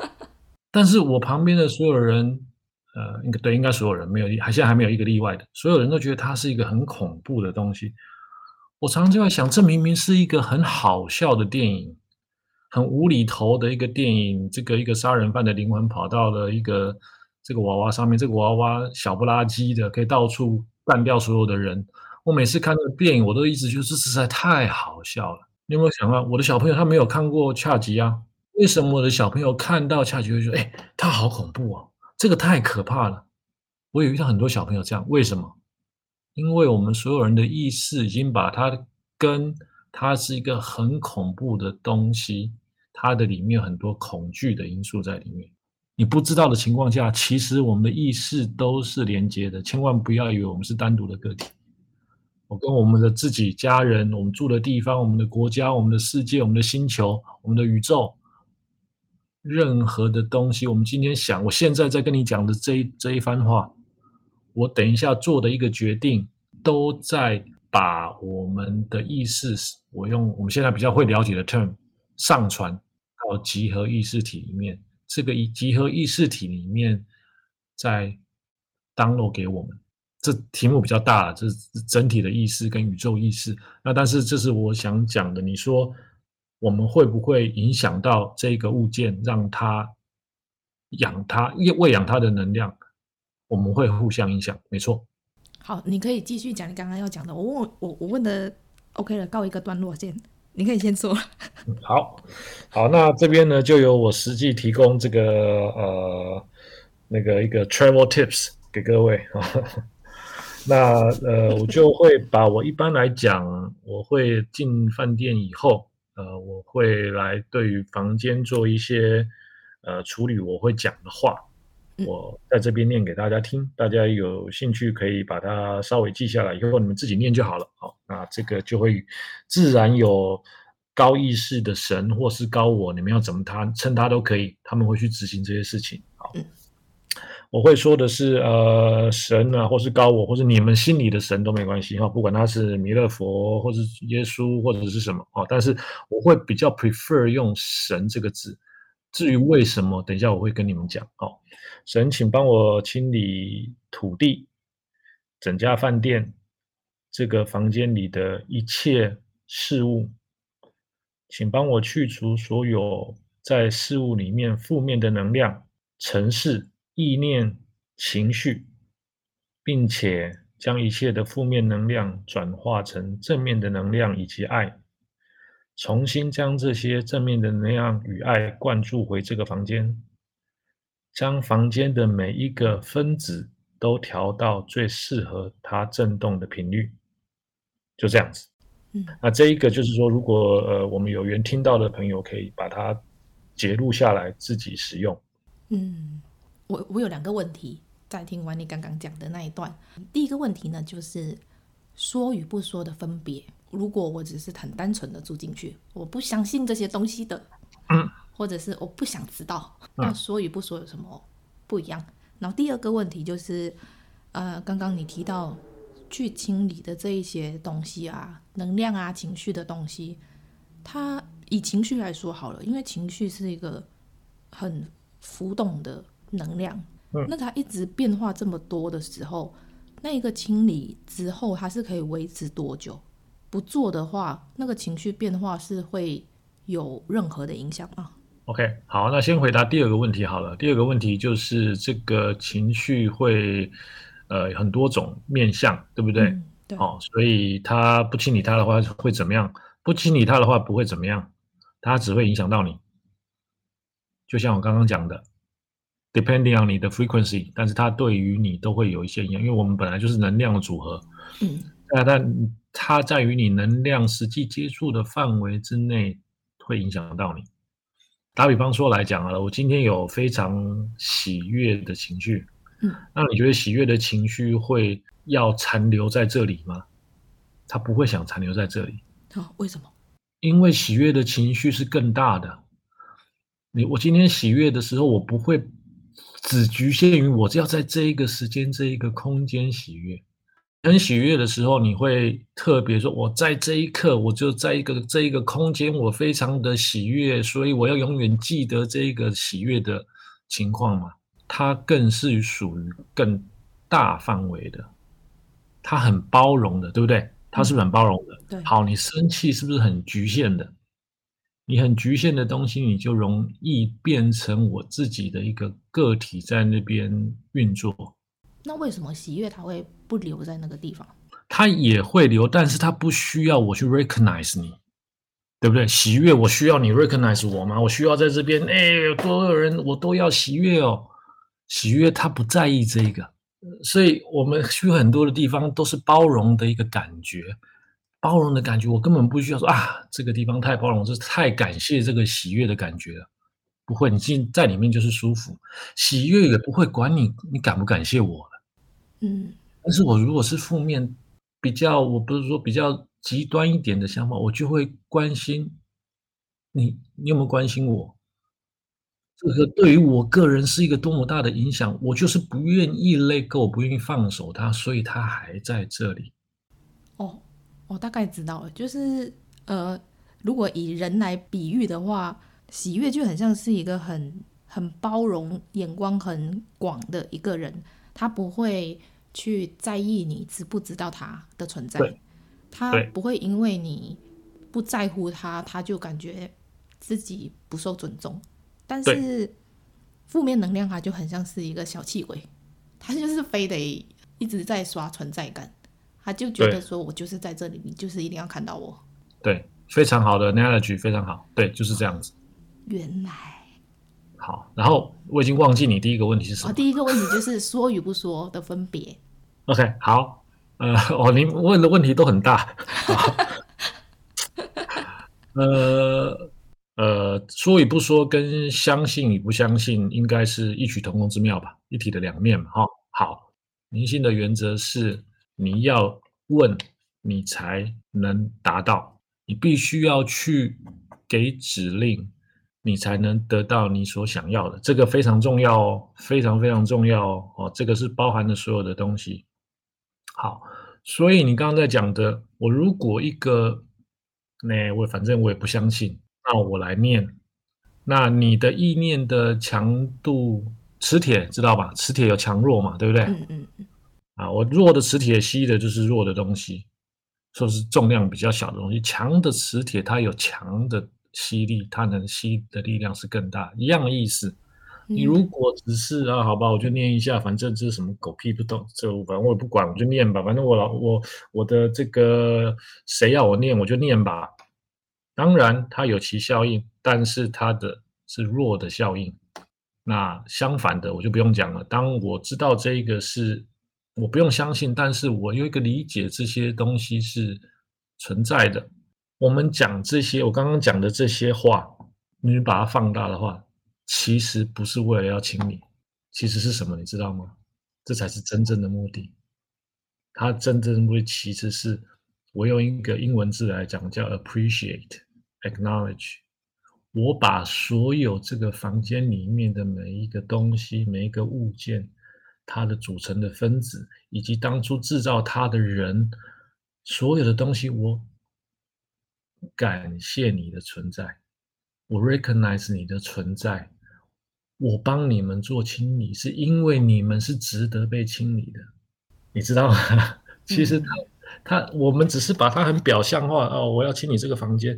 但是我旁边的所有人，呃，应该对，应该所有人没有，还现在还没有一个例外的，所有人都觉得他是一个很恐怖的东西。我常常就在想，这明明是一个很好笑的电影，很无厘头的一个电影，这个一个杀人犯的灵魂跑到了一个。这个娃娃上面，这个娃娃小不拉几的，可以到处干掉所有的人。我每次看那个电影，我都一直觉得这实在太好笑了。你有没有想到，我的小朋友他没有看过恰吉啊？为什么我的小朋友看到恰吉会说：“哎，他好恐怖啊，这个太可怕了。”我有遇到很多小朋友这样，为什么？因为我们所有人的意识已经把它跟它是一个很恐怖的东西，它的里面有很多恐惧的因素在里面。你不知道的情况下，其实我们的意识都是连接的，千万不要以为我们是单独的个体。我跟我们的自己、家人、我们住的地方、我们的国家、我们的世界、我们的星球、我们的宇宙，任何的东西，我们今天想，我现在在跟你讲的这一这一番话，我等一下做的一个决定，都在把我们的意识，我用我们现在比较会了解的 term，上传到集合意识体里面。这个集合意识体里面，在 download 给我们，这题目比较大，这是整体的意识跟宇宙意识。那但是这是我想讲的，你说我们会不会影响到这个物件，让它养它，喂喂养它的能量？我们会互相影响，没错。好，你可以继续讲你刚刚要讲的。我问我我问的 OK 了，告一个段落先。你可以先说。好，好，那这边呢，就由我实际提供这个呃那个一个 travel tips 给各位啊。那呃，我就会把我一般来讲，我会进饭店以后，呃，我会来对于房间做一些呃处理，我会讲的话，我在这边念给大家听，大家有兴趣可以把它稍微记下来，以后你们自己念就好了。好，那这个就会自然有高意识的神或是高我，你们要怎么他称他都可以，他们会去执行这些事情。好。我会说的是，呃，神啊，或是高我，或是你们心里的神都没关系哈，不管他是弥勒佛，或是耶稣，或者是什么啊，但是我会比较 prefer 用神这个字。至于为什么，等一下我会跟你们讲。哦，神，请帮我清理土地，整家饭店这个房间里的一切事物，请帮我去除所有在事物里面负面的能量、程式。意念、情绪，并且将一切的负面能量转化成正面的能量以及爱，重新将这些正面的能量与爱灌注回这个房间，将房间的每一个分子都调到最适合它振动的频率，就这样子。嗯，那这一个就是说，如果呃我们有缘听到的朋友，可以把它截录下来自己使用。嗯。我我有两个问题，在听完你刚刚讲的那一段。第一个问题呢，就是说与不说的分别。如果我只是很单纯的住进去，我不相信这些东西的，嗯，或者是我不想知道，那说与不说有什么不一样？然后第二个问题就是，呃，刚刚你提到去清理的这一些东西啊，能量啊，情绪的东西，它以情绪来说好了，因为情绪是一个很浮动的。能量，那它一直变化这么多的时候，那一个清理之后，它是可以维持多久？不做的话，那个情绪变化是会有任何的影响吗？OK，好，那先回答第二个问题好了。第二个问题就是这个情绪会呃很多种面向，对不对？嗯、对。哦，所以它不清理它的话会怎么样？不清理它的话不会怎么样，它只会影响到你。就像我刚刚讲的。Depending on 你的 frequency，但是它对于你都会有一些影响，因为我们本来就是能量的组合。嗯，那但它在于你能量实际接触的范围之内，会影响到你。打比方说来讲啊，我今天有非常喜悦的情绪，嗯，那你觉得喜悦的情绪会要残留在这里吗？他不会想残留在这里。哦，为什么？因为喜悦的情绪是更大的。你我今天喜悦的时候，我不会。只局限于我要在这一个时间、这一个空间喜悦。很喜悦的时候，你会特别说：“我在这一刻，我就在一个这一个空间，我非常的喜悦，所以我要永远记得这一个喜悦的情况嘛。”它更是属于更大范围的，它很包容的，对不对？它是不是很包容的？对。好，你生气是不是很局限的？你很局限的东西，你就容易变成我自己的一个个体在那边运作。那为什么喜悦它会不留在那个地方？它也会留，但是它不需要我去 recognize 你，对不对？喜悦我需要你 recognize 我吗？我需要在这边，哎，所有人我都要喜悦哦。喜悦他不在意这个，所以我们去很多的地方都是包容的一个感觉。包容的感觉，我根本不需要说啊，这个地方太包容，这太感谢这个喜悦的感觉了。不会，你进在里面就是舒服，喜悦也不会管你，你感不感谢我了。嗯，但是我如果是负面，比较我不是说比较极端一点的想法，我就会关心你，你有没有关心我？这个对于我个人是一个多么大的影响，我就是不愿意 let go，我不愿意放手它，所以它还在这里。哦。我大概知道了，就是呃，如果以人来比喻的话，喜悦就很像是一个很很包容、眼光很广的一个人，他不会去在意你知不知道他的存在，他不会因为你不在乎他，他就感觉自己不受尊重。但是负面能量，它就很像是一个小气鬼，他就是非得一直在刷存在感。他就觉得说，我就是在这里，你就是一定要看到我。对，非常好的 analogy，非常好。对，就是这样子。原来。好，然后我已经忘记你第一个问题是什么。第一个问题就是说与不说的分别。OK，好，呃，哦，您问的问题都很大。呃呃，说与不说跟相信与不相信，应该是异曲同工之妙吧，一体的两面嘛。哈，好，灵性的原则是你要问，你才能达到，你必须要去给指令，你才能得到你所想要的。这个非常重要哦，非常非常重要哦。哦，这个是包含了所有的东西。好，所以你刚刚在讲的，我如果一个。那我反正我也不相信，那我来念。那你的意念的强度，磁铁知道吧？磁铁有强弱嘛，对不对？嗯嗯。啊，我弱的磁铁吸的就是弱的东西，说是重量比较小的东西。强的磁铁它有强的吸力，它能吸的力量是更大，一样的意思。你如果只是啊，好吧，我就念一下，反正这是什么狗屁不懂，这反正我也不管，我就念吧。反正我老我我的这个谁要我念，我就念吧。当然，它有其效应，但是它的是弱的效应。那相反的，我就不用讲了。当我知道这个是我不用相信，但是我有一个理解，这些东西是存在的。我们讲这些，我刚刚讲的这些话，你把它放大的话。其实不是为了要清理，其实是什么？你知道吗？这才是真正的目的。它真正的目的其实是，我用一个英文字来讲，叫 appreciate, acknowledge。我把所有这个房间里面的每一个东西、每一个物件，它的组成的分子，以及当初制造它的人，所有的东西，我感谢你的存在，我 recognize 你的存在。我帮你们做清理，是因为你们是值得被清理的，你知道吗？其实他他，我们只是把它很表象化哦，我要清理这个房间，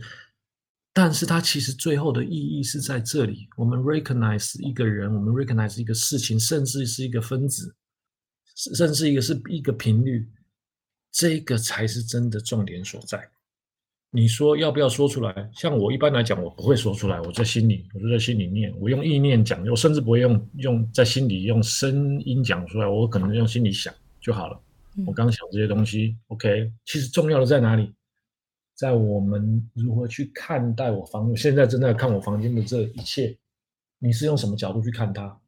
但是它其实最后的意义是在这里。我们 recognize 一个人，我们 recognize 一个事情，甚至是一个分子，甚至一个是一个频率，这个才是真的重点所在。你说要不要说出来？像我一般来讲，我不会说出来，我在心里，我就在心里念，我用意念讲，我甚至不会用用在心里用声音讲出来，我可能用心里想就好了。我刚想这些东西，OK，其实重要的在哪里？在我们如何去看待我房，现在正在看我房间的这一切，你是用什么角度去看它？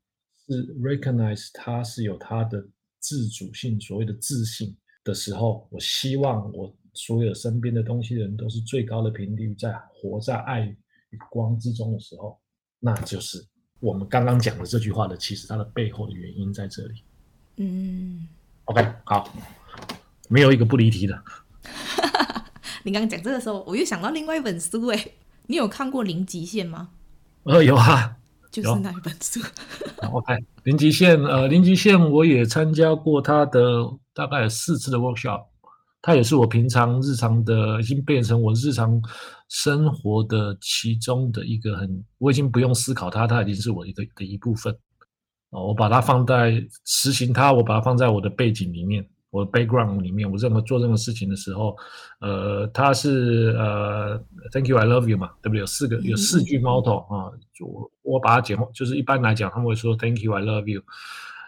是 recognize 它是有它的自主性，所谓的自信的时候，我希望我。所有身边的东西的人都是最高的频率，在活在爱与光之中的时候，那就是我们刚刚讲的这句话的，其实它的背后的原因在这里。嗯，OK，好，没有一个不离题的。你刚刚讲这个时候，我又想到另外一本书，哎，你有看过《零极限》吗？呃，有啊，就是那一本书。OK，《零极限》呃，《零极限》我也参加过他的大概有四次的 workshop。它也是我平常日常的，已经变成我日常生活的其中的一个很，我已经不用思考它，它已经是我一个的一部分。哦，我把它放在实行它，我把它放在我的背景里面，我的 background 里面。我任何做任何事情的时候，呃，它是呃，Thank you, I love you 嘛，对不对？有四个，有四句 motto 啊，我我把它简化，就是一般来讲他们会说 Thank you, I love you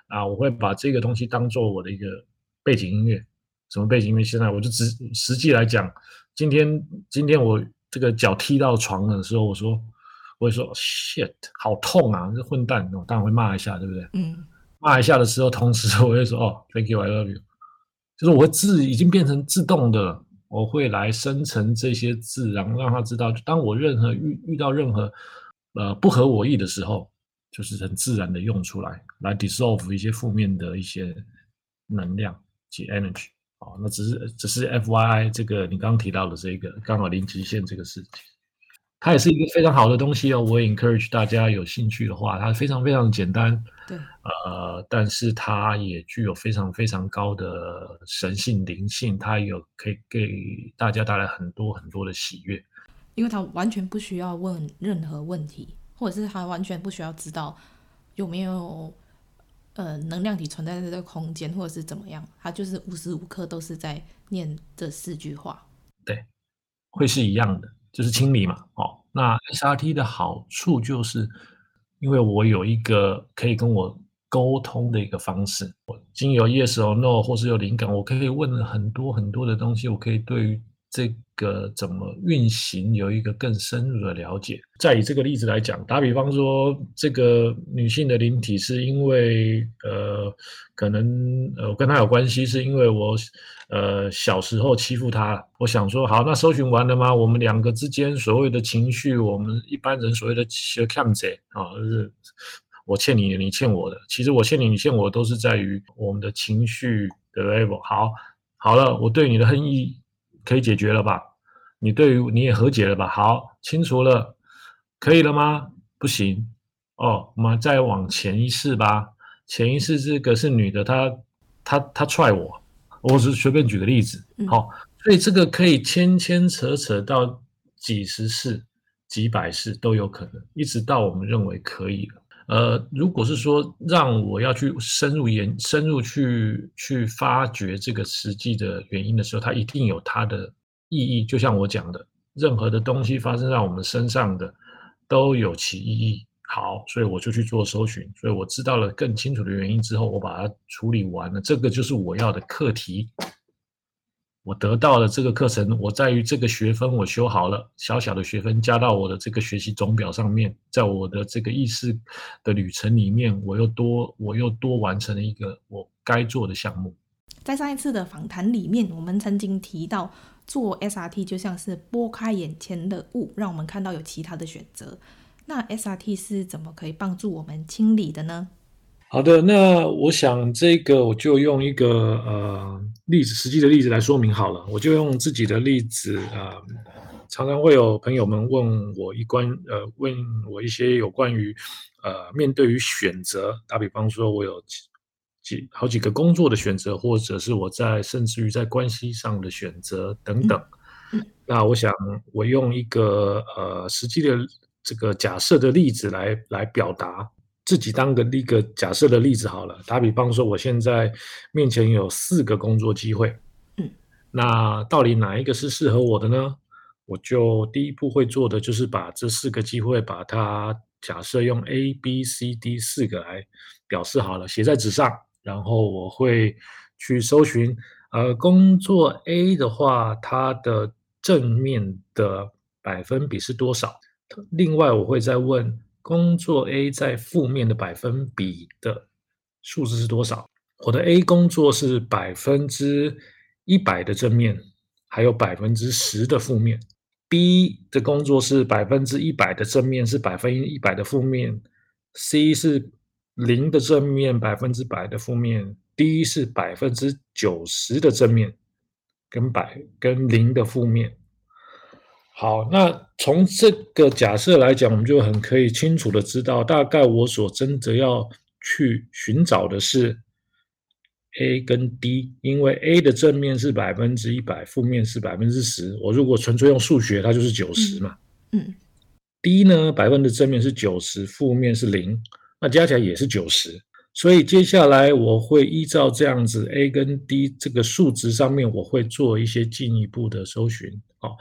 啊，我会把这个东西当做我的一个背景音乐。什么背景？音乐现在我就实实际来讲，今天今天我这个脚踢到床的时候，我说我会说 shit，好痛啊！这混蛋，我当然会骂一下，对不对？嗯。骂一下的时候，同时我会说哦，thank you，I love you，就是我会自已经变成自动的，我会来生成这些字，然后让他知道，当我任何遇遇到任何呃不合我意的时候，就是很自然的用出来，来 dissolve 一些负面的一些能量及 energy。哦，那只是只是 FYI，这个你刚刚提到的这个刚好零极限这个事情，它也是一个非常好的东西哦。我也 encourage 大家有兴趣的话，它非常非常简单，对，呃，但是它也具有非常非常高的神性灵性，它有可以给大家带来很多很多的喜悦，因为它完全不需要问任何问题，或者是它完全不需要知道有没有。呃，能量体存在在这个空间，或者是怎么样，它就是无时无刻都是在念这四句话。对，会是一样的，就是清理嘛。哦，那 SRT 的好处就是，因为我有一个可以跟我沟通的一个方式。我经由 yes or no，或是有灵感，我可以问很多很多的东西，我可以对于这个怎么运行有一个更深入的了解。再以这个例子来讲，打比方说，这个女性的灵体是因为呃，可能呃，我跟她有关系，是因为我呃小时候欺负她。我想说，好，那搜寻完了吗？我们两个之间所谓的情绪，我们一般人所谓的欠债啊，就是我欠你的，你欠我的。其实我欠你，你欠我，都是在于我们的情绪的 level。好，好了，我对你的恨意。可以解决了吧？你对于你也和解了吧？好，清除了，可以了吗？不行哦，我们再往前一世吧。前一世这个是女的，她她她踹我，我只是随便举个例子。好，所以这个可以牵牵扯扯到几十世、几百世都有可能，一直到我们认为可以了。呃，如果是说让我要去深入研、深入去去发掘这个实际的原因的时候，它一定有它的意义。就像我讲的，任何的东西发生在我们身上的都有其意义。好，所以我就去做搜寻，所以我知道了更清楚的原因之后，我把它处理完了，这个就是我要的课题。我得到了这个课程，我在于这个学分我修好了，小小的学分加到我的这个学习总表上面，在我的这个意识的旅程里面，我又多我又多完成了一个我该做的项目。在上一次的访谈里面，我们曾经提到做 SRT 就像是拨开眼前的雾，让我们看到有其他的选择。那 SRT 是怎么可以帮助我们清理的呢？好的，那我想这个我就用一个呃例子，实际的例子来说明好了。我就用自己的例子啊、呃，常常会有朋友们问我一关呃问我一些有关于呃面对于选择，打比方说我有几几好几个工作的选择，或者是我在甚至于在关系上的选择等等。嗯、那我想我用一个呃实际的这个假设的例子来来表达。自己当个一个假设的例子好了，打比方说，我现在面前有四个工作机会，嗯，那到底哪一个是适合我的呢？我就第一步会做的就是把这四个机会，把它假设用 A、B、C、D 四个来表示好了，写在纸上，然后我会去搜寻，呃，工作 A 的话，它的正面的百分比是多少？另外，我会再问。工作 A 在负面的百分比的数字是多少？我的 A 工作是百分之一百的正面，还有百分之十的负面。B 的工作是百分之一百的正面，是百分之一百的负面。C 是零的正面，百分之百的负面。D 是百分之九十的正面，跟百跟零的负面。好，那从这个假设来讲，我们就很可以清楚的知道，大概我所真的要去寻找的是 A 跟 D，因为 A 的正面是百分之一百，负面是百分之十。我如果纯粹用数学，它就是九十嘛。嗯。嗯。D 呢，百分之正面是九十，负面是零，那加起来也是九十。所以接下来我会依照这样子 A 跟 D 这个数值上面，我会做一些进一步的搜寻。好。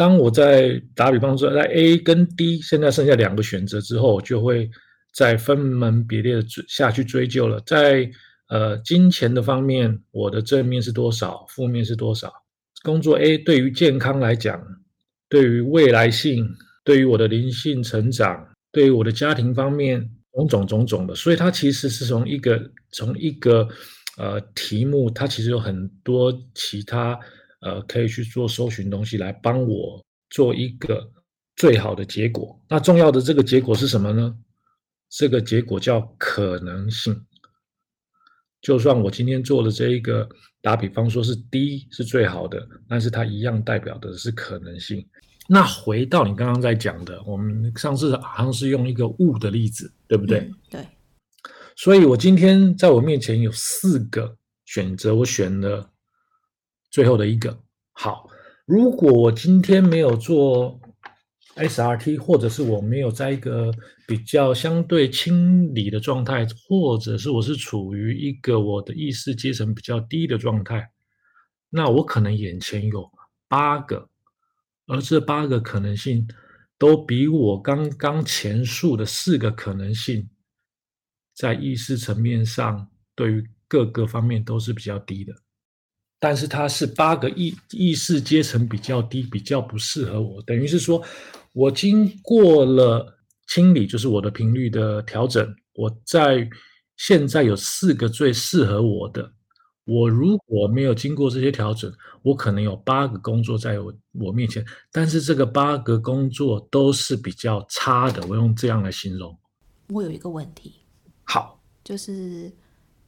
当我在打比方说，在 A 跟 D 现在剩下两个选择之后，就会再分门别类的追下去追究了。在呃金钱的方面，我的正面是多少，负面是多少？工作 A 对于健康来讲，对于未来性，对于我的灵性成长，对于我的家庭方面，种种种种的。所以它其实是从一个从一个呃题目，它其实有很多其他。呃，可以去做搜寻东西来帮我做一个最好的结果。那重要的这个结果是什么呢？这个结果叫可能性。就算我今天做的这一个，打比方说是 D 是最好的，但是它一样代表的是可能性。那回到你刚刚在讲的，我们上次好像是用一个物的例子，对不对？嗯，对。所以我今天在我面前有四个选择，我选了。最后的一个好，如果我今天没有做 SRT，或者是我没有在一个比较相对清理的状态，或者是我是处于一个我的意识阶层比较低的状态，那我可能眼前有八个，而这八个可能性都比我刚刚前述的四个可能性在意识层面上，对于各个方面都是比较低的。但是它是八个意意识阶层比较低，比较不适合我。等于是说，我经过了清理，就是我的频率的调整。我在现在有四个最适合我的。我如果没有经过这些调整，我可能有八个工作在我我面前，但是这个八个工作都是比较差的。我用这样来形容。我有一个问题，好，就是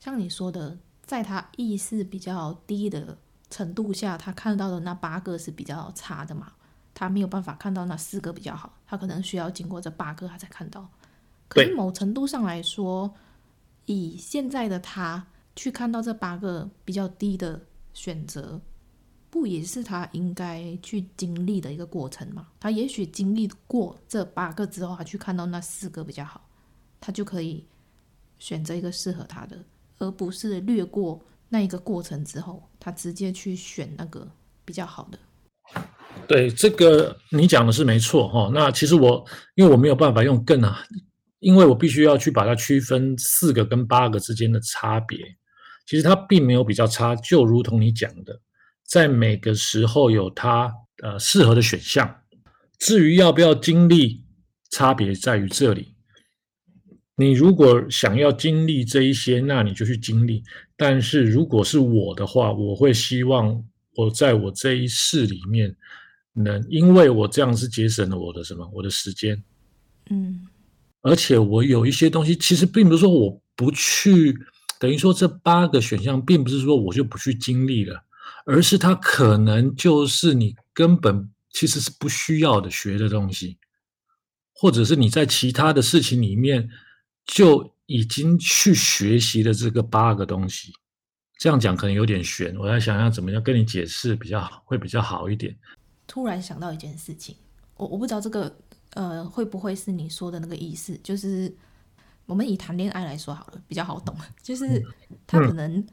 像你说的。在他意识比较低的程度下，他看到的那八个是比较差的嘛？他没有办法看到那四个比较好，他可能需要经过这八个他才看到。可是某程度上来说，以现在的他去看到这八个比较低的选择，不也是他应该去经历的一个过程吗？他也许经历过这八个之后，他去看到那四个比较好，他就可以选择一个适合他的。而不是略过那一个过程之后，他直接去选那个比较好的。对，这个你讲的是没错哈。那其实我因为我没有办法用更啊，因为我必须要去把它区分四个跟八个之间的差别。其实它并没有比较差，就如同你讲的，在每个时候有它呃适合的选项。至于要不要经历，差别在于这里。你如果想要经历这一些，那你就去经历。但是如果是我的话，我会希望我在我这一世里面，能因为我这样是节省了我的什么，我的时间。嗯，而且我有一些东西，其实并不是说我不去，等于说这八个选项，并不是说我就不去经历了，而是它可能就是你根本其实是不需要的学的东西，或者是你在其他的事情里面。就已经去学习了这个八个东西，这样讲可能有点悬，我在想想怎么样跟你解释比较好，会比较好一点。突然想到一件事情，我我不知道这个呃会不会是你说的那个意思，就是我们以谈恋爱来说好了，比较好懂，就是他可能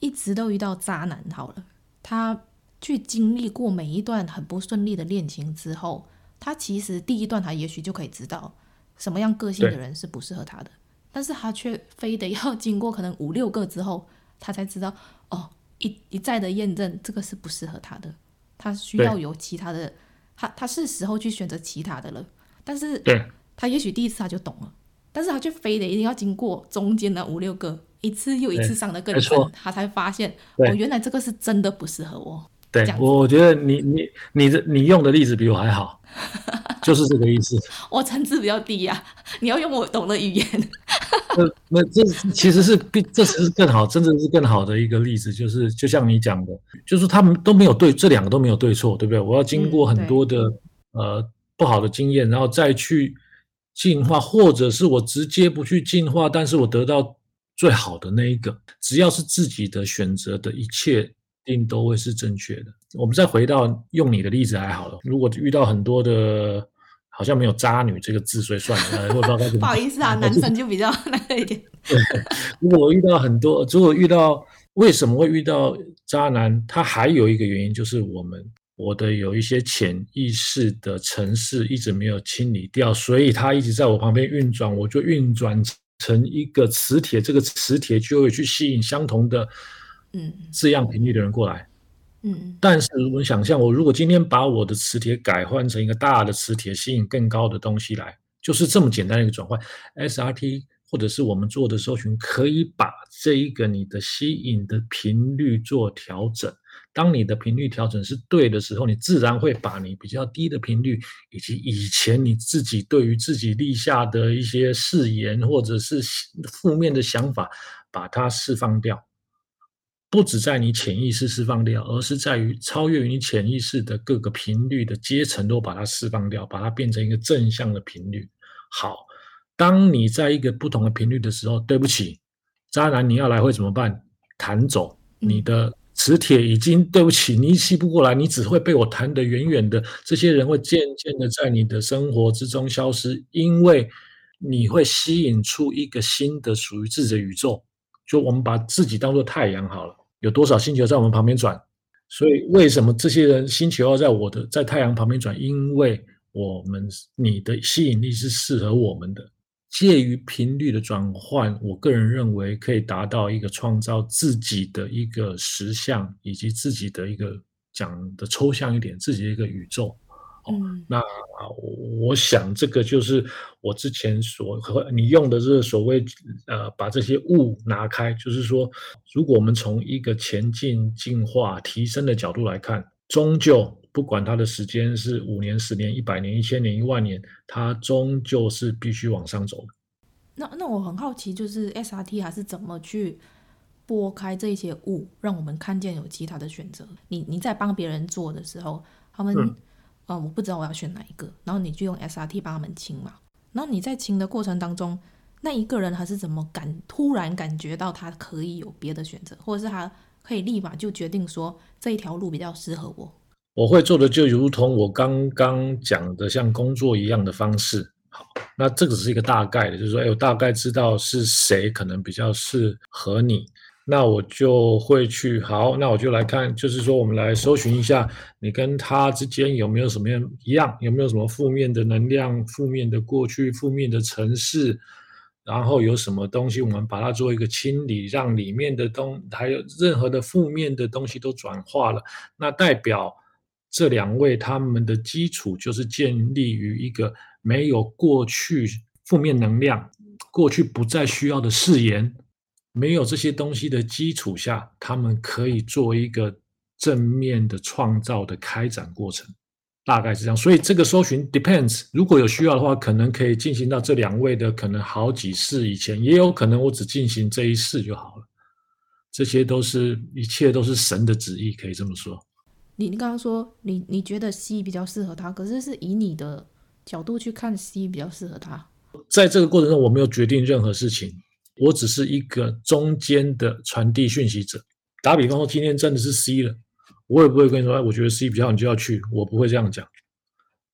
一直都遇到渣男好了，他去经历过每一段很不顺利的恋情之后，他其实第一段他也许就可以知道。什么样个性的人是不适合他的，但是他却非得要经过可能五六个之后，他才知道哦，一一再的验证这个是不适合他的，他需要有其他的，他他是时候去选择其他的了。但是，他也许第一次他就懂了，但是他却非得一定要经过中间的五六个，一次又一次上的更深，他才发现哦，原来这个是真的不适合我。对，我觉得你你你的你用的例子比我还好。就是这个意思。我层次比较低呀、啊，你要用我懂的语言。那那这其实是比这其实更好，真的是更好的一个例子。就是就像你讲的，就是他们都没有对，这两个都没有对错，对不对？我要经过很多的、嗯、呃不好的经验，然后再去进化，或者是我直接不去进化，但是我得到最好的那一个。只要是自己的选择的一切，一定都会是正确的。我们再回到用你的例子还好了，如果遇到很多的。好像没有“渣女”这个字，所以算了。我不知道该怎么。不好意思啊，男生就比较 那个一点。对，如果我遇到很多，如果遇到为什么会遇到渣男？他还有一个原因就是我们我的有一些潜意识的城市一直没有清理掉，所以他一直在我旁边运转，我就运转成一个磁铁，这个磁铁就会去吸引相同的嗯这样频率的人过来。嗯，但是我们想象，我如果今天把我的磁铁改换成一个大的磁铁，吸引更高的东西来，就是这么简单的一个转换。SRT 或者是我们做的搜寻，可以把这一个你的吸引的频率做调整。当你的频率调整是对的时候，你自然会把你比较低的频率，以及以前你自己对于自己立下的一些誓言或者是负面的想法，把它释放掉。不止在你潜意识释放掉，而是在于超越于你潜意识的各个频率的阶层都把它释放掉，把它变成一个正向的频率。好，当你在一个不同的频率的时候，对不起，渣男，你要来会怎么办？弹走你的磁铁，已经对不起，你吸不过来，你只会被我弹得远远的。这些人会渐渐的在你的生活之中消失，因为你会吸引出一个新的属于自己的宇宙。就我们把自己当做太阳好了。有多少星球在我们旁边转？所以为什么这些人星球要在我的在太阳旁边转？因为我们你的吸引力是适合我们的，介于频率的转换，我个人认为可以达到一个创造自己的一个实相，以及自己的一个讲的抽象一点，自己的一个宇宙。嗯，那我想这个就是我之前所和你用的这个所谓呃，把这些物拿开，就是说，如果我们从一个前进、进化、提升的角度来看，终究不管它的时间是五年、十年、一百年、一千年、一万年，它终究是必须往上走的。那那我很好奇，就是 SRT 还是怎么去拨开这些物，让我们看见有其他的选择？你你在帮别人做的时候，他们。啊，我不知道我要选哪一个，然后你就用 SRT 帮他们清嘛。然后你在清的过程当中，那一个人他是怎么感突然感觉到他可以有别的选择，或者是他可以立马就决定说这一条路比较适合我？我会做的就如同我刚刚讲的像工作一样的方式。好，那这个只是一个大概的，就是说，哎，我大概知道是谁可能比较适合你。那我就会去好，那我就来看，就是说，我们来搜寻一下，你跟他之间有没有什么样一样，有没有什么负面的能量、负面的过去、负面的城市，然后有什么东西，我们把它做一个清理，让里面的东还有任何的负面的东西都转化了。那代表这两位他们的基础就是建立于一个没有过去负面能量，过去不再需要的誓言。没有这些东西的基础下，他们可以做一个正面的创造的开展过程，大概是这样。所以这个搜寻 depends，如果有需要的话，可能可以进行到这两位的可能好几世以前，也有可能我只进行这一世就好了。这些都是一切都是神的旨意，可以这么说。你你刚刚说你你觉得 C 比较适合他，可是是以你的角度去看 C 比较适合他。在这个过程中，我没有决定任何事情。我只是一个中间的传递讯息者。打比方说，今天真的是 C 了，我也不会跟你说，哎，我觉得 C 比较好，你就要去。我不会这样讲。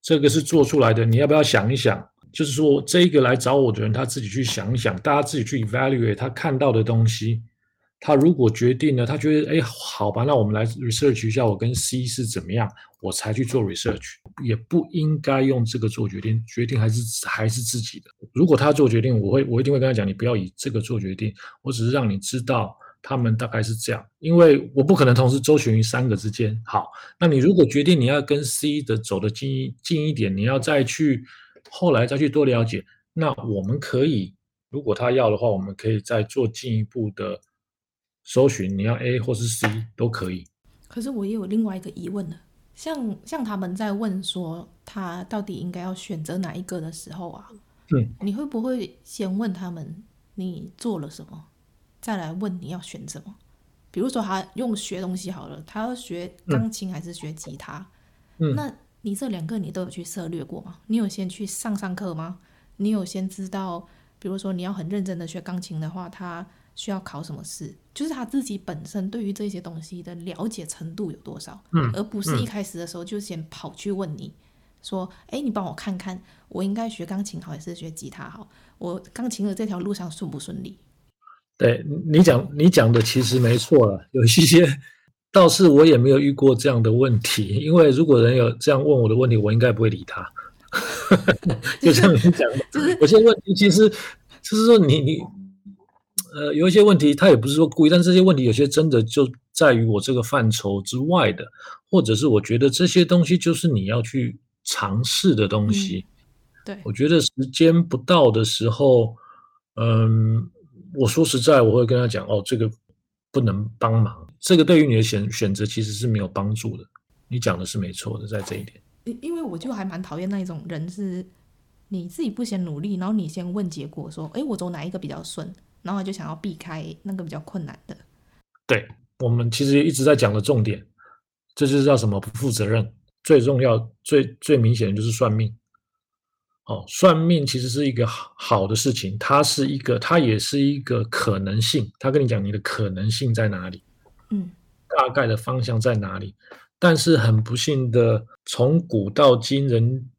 这个是做出来的，你要不要想一想？就是说，这个来找我的人，他自己去想一想，大家自己去 evaluate 他看到的东西。他如果决定了，他觉得，哎，好吧，那我们来 research 一下，我跟 C 是怎么样，我才去做 research。也不应该用这个做决定，决定还是还是自己的。如果他做决定，我会我一定会跟他讲，你不要以这个做决定。我只是让你知道他们大概是这样，因为我不可能同时周旋于三个之间。好，那你如果决定你要跟 C 的走的近一近一点，你要再去后来再去多了解，那我们可以，如果他要的话，我们可以再做进一步的。搜寻你要 A 或是 C 都可以，可是我也有另外一个疑问呢。像像他们在问说他到底应该要选择哪一个的时候啊，嗯，你会不会先问他们你做了什么，再来问你要选什么？比如说他用学东西好了，他要学钢琴还是学吉他？嗯，那你这两个你都有去涉略过吗？你有先去上上课吗？你有先知道，比如说你要很认真的学钢琴的话，他。需要考什么试？就是他自己本身对于这些东西的了解程度有多少，嗯，而不是一开始的时候就先跑去问你，嗯、说，哎，你帮我看看，我应该学钢琴好还是学吉他好？我钢琴的这条路上顺不顺利？对，你讲，你讲的其实没错了，有一些倒是我也没有遇过这样的问题，因为如果人有这样问我的问题，我应该不会理他。就像你讲的，就是有些问题其实就是说你你。呃，有一些问题，他也不是说故意，但这些问题有些真的就在于我这个范畴之外的，或者是我觉得这些东西就是你要去尝试的东西。嗯、对，我觉得时间不到的时候，嗯，我说实在，我会跟他讲，哦，这个不能帮忙，这个对于你的选选择其实是没有帮助的。你讲的是没错的，在这一点。因因为我就还蛮讨厌那一种人，是你自己不先努力，然后你先问结果，说，哎，我走哪一个比较顺？然后就想要避开那个比较困难的。对，我们其实一直在讲的重点，这就是叫什么？不负责任。最重要、最最明显的就是算命。哦，算命其实是一个好好的事情，它是一个，它也是一个可能性。他跟你讲你的可能性在哪里，嗯，大概的方向在哪里。但是很不幸的，从古到今，人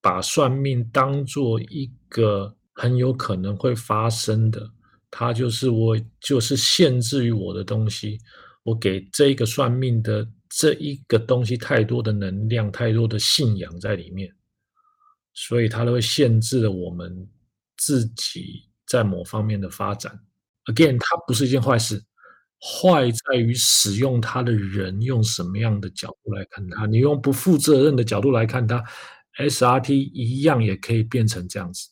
把算命当做一个很有可能会发生的。它就是我，就是限制于我的东西。我给这个算命的这一个东西太多的能量，太多的信仰在里面，所以它都会限制了我们自己在某方面的发展。Again，它不是一件坏事，坏在于使用它的人用什么样的角度来看它。你用不负责任的角度来看它，SRT 一样也可以变成这样子。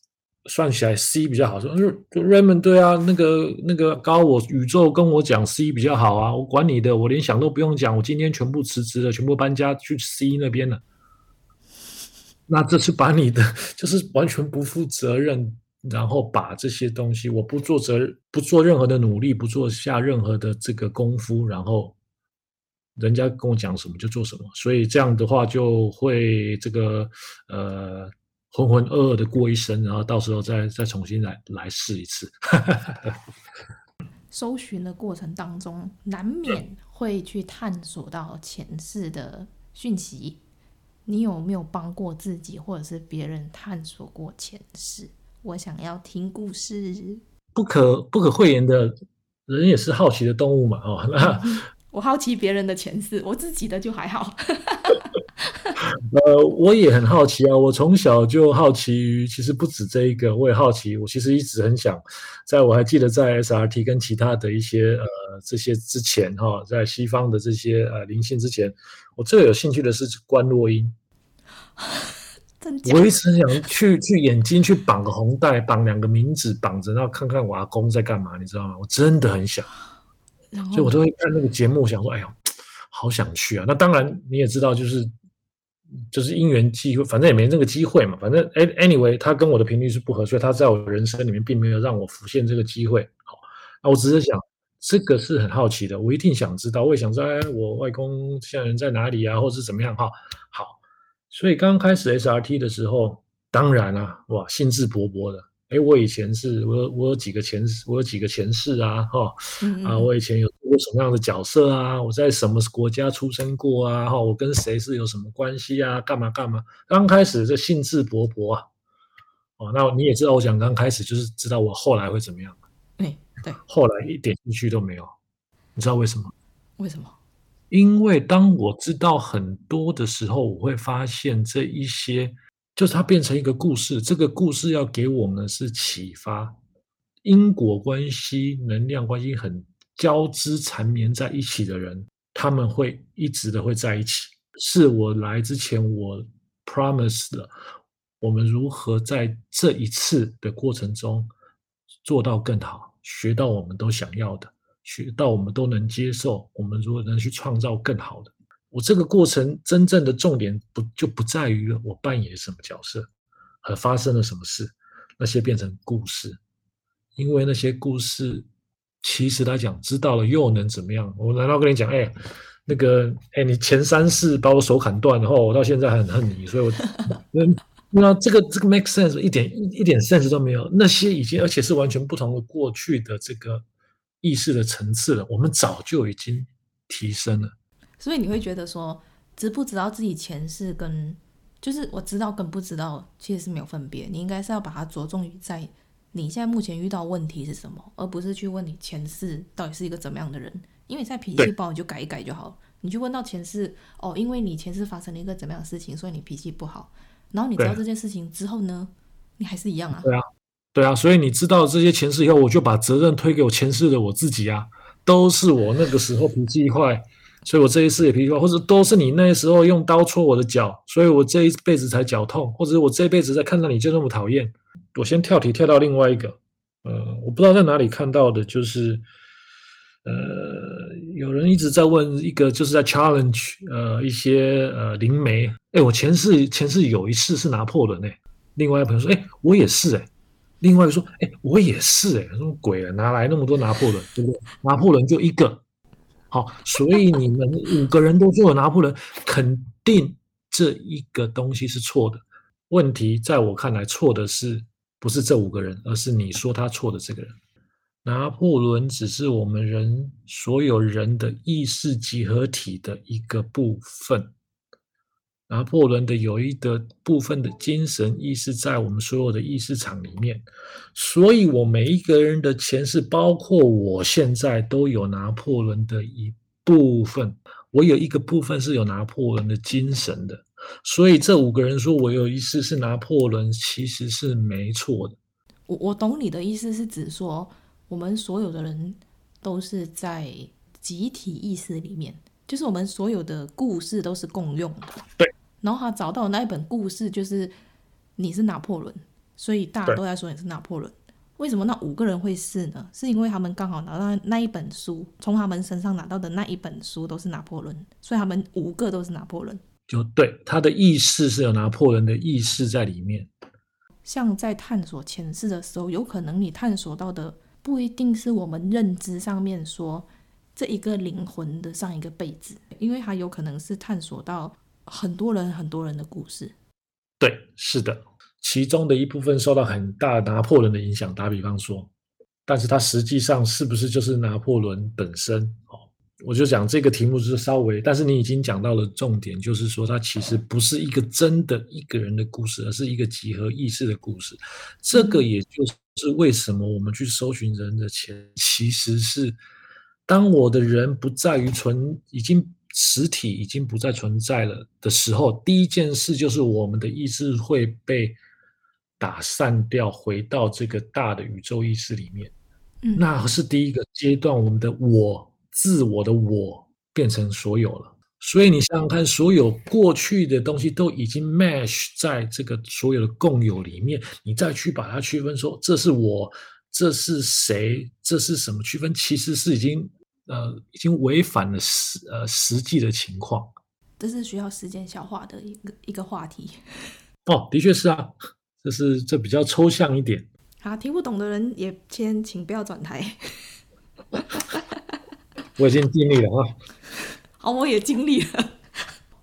算起来 C 比较好说，Raymond 对啊，那个那个高我宇宙跟我讲 C 比较好啊，我管你的，我连想都不用讲，我今天全部辞职了，全部搬家去 C 那边了。那这是把你的就是完全不负责任，然后把这些东西我不做责不做任何的努力，不做下任何的这个功夫，然后人家跟我讲什么就做什么，所以这样的话就会这个呃。浑浑噩噩的过一生，然后到时候再再重新来来试一次。搜寻的过程当中，难免会去探索到前世的讯息。你有没有帮过自己或者是别人探索过前世？我想要听故事。不可不可讳言的人也是好奇的动物嘛，哦，那我好奇别人的前世，我自己的就还好。呃，我也很好奇啊。我从小就好奇于，其实不止这一个，我也好奇。我其实一直很想，在我还记得在 SRT 跟其他的一些呃这些之前哈，在西方的这些呃灵性之前，我最有兴趣的是观落音。我一直很想去去眼睛去绑个红带，绑两个名字绑着，然后看看我阿公在干嘛，你知道吗？我真的很想，所以我都会看那个节目，想说，哎呦，好想去啊。那当然你也知道，就是。就是因缘际会，反正也没那个机会嘛。反正哎，anyway，他跟我的频率是不合，所以他在我人生里面并没有让我浮现这个机会。好，那我只是想，这个是很好奇的，我一定想知道。我也想知道，哎，我外公现在人在哪里啊，或者是怎么样？哈，好。所以刚开始 SRT 的时候，当然啊，哇，兴致勃勃的。哎，我以前是我我有几个前世，我有几个前世啊，哈，嗯嗯啊，我以前有做过什么样的角色啊？我在什么国家出生过啊？哈，我跟谁是有什么关系啊？干嘛干嘛？刚开始这兴致勃勃啊，哦，那你也知道，我讲刚开始就是知道我后来会怎么样？对对，后来一点兴趣都没有，你知道为什么？为什么？因为当我知道很多的时候，我会发现这一些。就是它变成一个故事，这个故事要给我们是启发，因果关系、能量关系很交织缠绵在一起的人，他们会一直的会在一起。是我来之前我 promise 了，我们如何在这一次的过程中做到更好，学到我们都想要的，学到我们都能接受，我们如何能去创造更好的。我这个过程真正的重点不就不在于我扮演什么角色，和发生了什么事，那些变成故事，因为那些故事其实来讲知道了又能怎么样？我难道跟你讲，哎，那个，哎，你前三世把我手砍断然后我到现在还很恨你，所以我，那那这个这个 make sense 一点一点 sense 都没有。那些已经而且是完全不同的过去的这个意识的层次了，我们早就已经提升了。所以你会觉得说，知不知道自己前世跟就是我知道跟不知道其实是没有分别。你应该是要把它着重于在你现在目前遇到问题是什么，而不是去问你前世到底是一个怎么样的人。因为你在脾气不好，你就改一改就好。你去问到前世，哦，因为你前世发生了一个怎么样的事情，所以你脾气不好。然后你知道这件事情之后呢，你还是一样啊。对啊，对啊。所以你知道这些前世以后，我就把责任推给我前世的我自己啊，都是我那个时候脾气坏。所以我这一次也脾气坏，或者都是你那时候用刀戳我的脚，所以我这一辈子才脚痛，或者我这一辈子在看到你就那么讨厌。我先跳题跳到另外一个，呃，我不知道在哪里看到的，就是，呃，有人一直在问一个，就是在 challenge，呃，一些呃灵媒，哎，我前世前世有一次是拿破仑哎，另外一个朋友说，哎，我也是哎，另外一个说，哎，我也是哎，什么鬼啊，哪来那么多拿破仑，对不对？拿破仑就一个。好，所以你们五个人都做了拿破仑，肯定这一个东西是错的。问题在我看来，错的是不是这五个人，而是你说他错的这个人。拿破仑只是我们人所有人的意识集合体的一个部分。拿破仑的有一个部分的精神意识在我们所有的意识场里面，所以我每一个人的前世，包括我现在都有拿破仑的一部分。我有一个部分是有拿破仑的精神的，所以这五个人说我有一世是拿破仑，其实是没错的。我我懂你的意思，是指说我们所有的人都是在集体意识里面，就是我们所有的故事都是共用的。对。然后他找到那一本故事，就是你是拿破仑，所以大家都在说你是拿破仑。为什么那五个人会是呢？是因为他们刚好拿到那一本书，从他们身上拿到的那一本书都是拿破仑，所以他们五个都是拿破仑。就对，他的意识是有拿破仑的意识在里面。像在探索前世的时候，有可能你探索到的不一定是我们认知上面说这一个灵魂的上一个辈子，因为它有可能是探索到很多人很多人的故事。对，是的。其中的一部分受到很大拿破仑的影响，打比方说，但是他实际上是不是就是拿破仑本身？哦，我就讲这个题目是稍微，但是你已经讲到了重点，就是说它其实不是一个真的一个人的故事，而是一个集合意识的故事。这个也就是为什么我们去搜寻人的钱，其实是当我的人不在于存，已经。实体已经不再存在了的时候，第一件事就是我们的意识会被打散掉，回到这个大的宇宙意识里面。嗯，那是第一个阶段，我们的我、自我的我变成所有了。所以你想想看，所有过去的东西都已经 mesh 在这个所有的共有里面，你再去把它区分说这是我，这是谁，这是什么区分，其实是已经。呃，已经违反了实呃实际的情况，这是需要时间消化的一个一个话题。哦，的确是啊，这是这比较抽象一点。好，听不懂的人也先请不要转台。我已经尽力了啊。好，我也尽力了。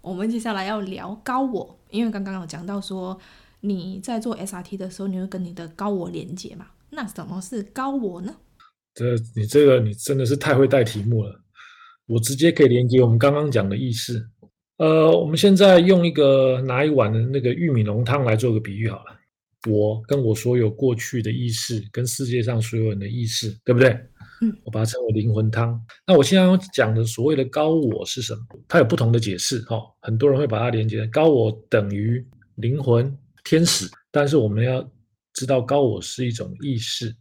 我们接下来要聊高我，因为刚刚有讲到说你在做 SRT 的时候，你会跟你的高我连接嘛？那什么是高我呢？这你这个你真的是太会带题目了，我直接可以连接我们刚刚讲的意识。呃，我们现在用一个拿一碗的那个玉米浓汤来做个比喻好了。我跟我所有过去的意识，跟世界上所有人的意识，对不对？嗯，我把它称为灵魂汤。那我现在要讲的所谓的高我是什么？它有不同的解释哈、哦。很多人会把它连接高我等于灵魂、天使，但是我们要知道高我是一种意识。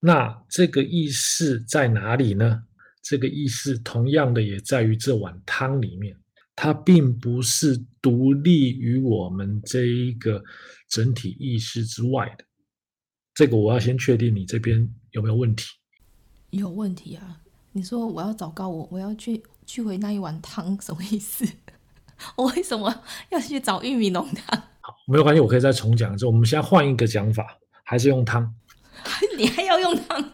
那这个意识在哪里呢？这个意识同样的也在于这碗汤里面，它并不是独立于我们这一个整体意识之外的。这个我要先确定你这边有没有问题？有问题啊！你说我要找高我，我要去去回那一碗汤，什么意思？我为什么要去找玉米浓汤？好，没有关系，我可以再重讲一次。我们现在换一个讲法，还是用汤。你还要用汤？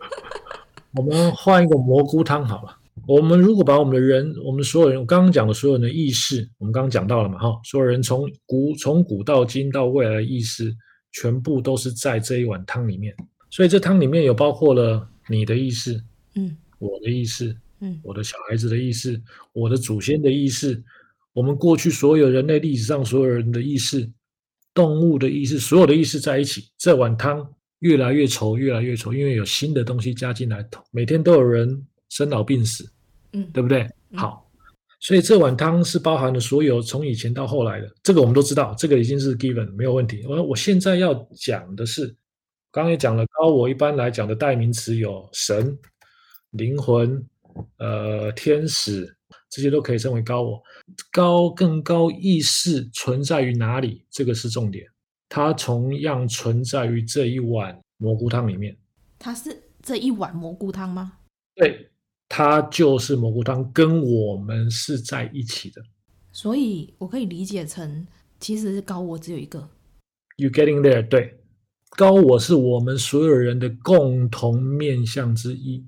我们换一个蘑菇汤好了。我们如果把我们的人，我们所有人，我刚刚讲的所有人的意识，我们刚刚讲到了嘛？哈，所有人从古从古到今到未来的意识，全部都是在这一碗汤里面。所以这汤里面有包括了你的意识，嗯，我的意识，嗯，我的小孩子的意识，我的祖先的意识，我们过去所有人类历史上所有人的意识，动物的意识，所有的意识在一起，这碗汤。越来越稠，越来越稠，因为有新的东西加进来，每天都有人生老病死，嗯，对不对？嗯、好，所以这碗汤是包含了所有从以前到后来的，这个我们都知道，这个已经是 given 没有问题。我我现在要讲的是，刚刚也讲了，高我一般来讲的代名词有神、灵魂、呃天使，这些都可以称为高我。高更高意识存在于哪里？这个是重点。它同样存在于这一碗蘑菇汤里面。它是这一碗蘑菇汤吗？对，它就是蘑菇汤，跟我们是在一起的。所以我可以理解成，其实高我只有一个。You getting there？对，高我是我们所有人的共同面向之一。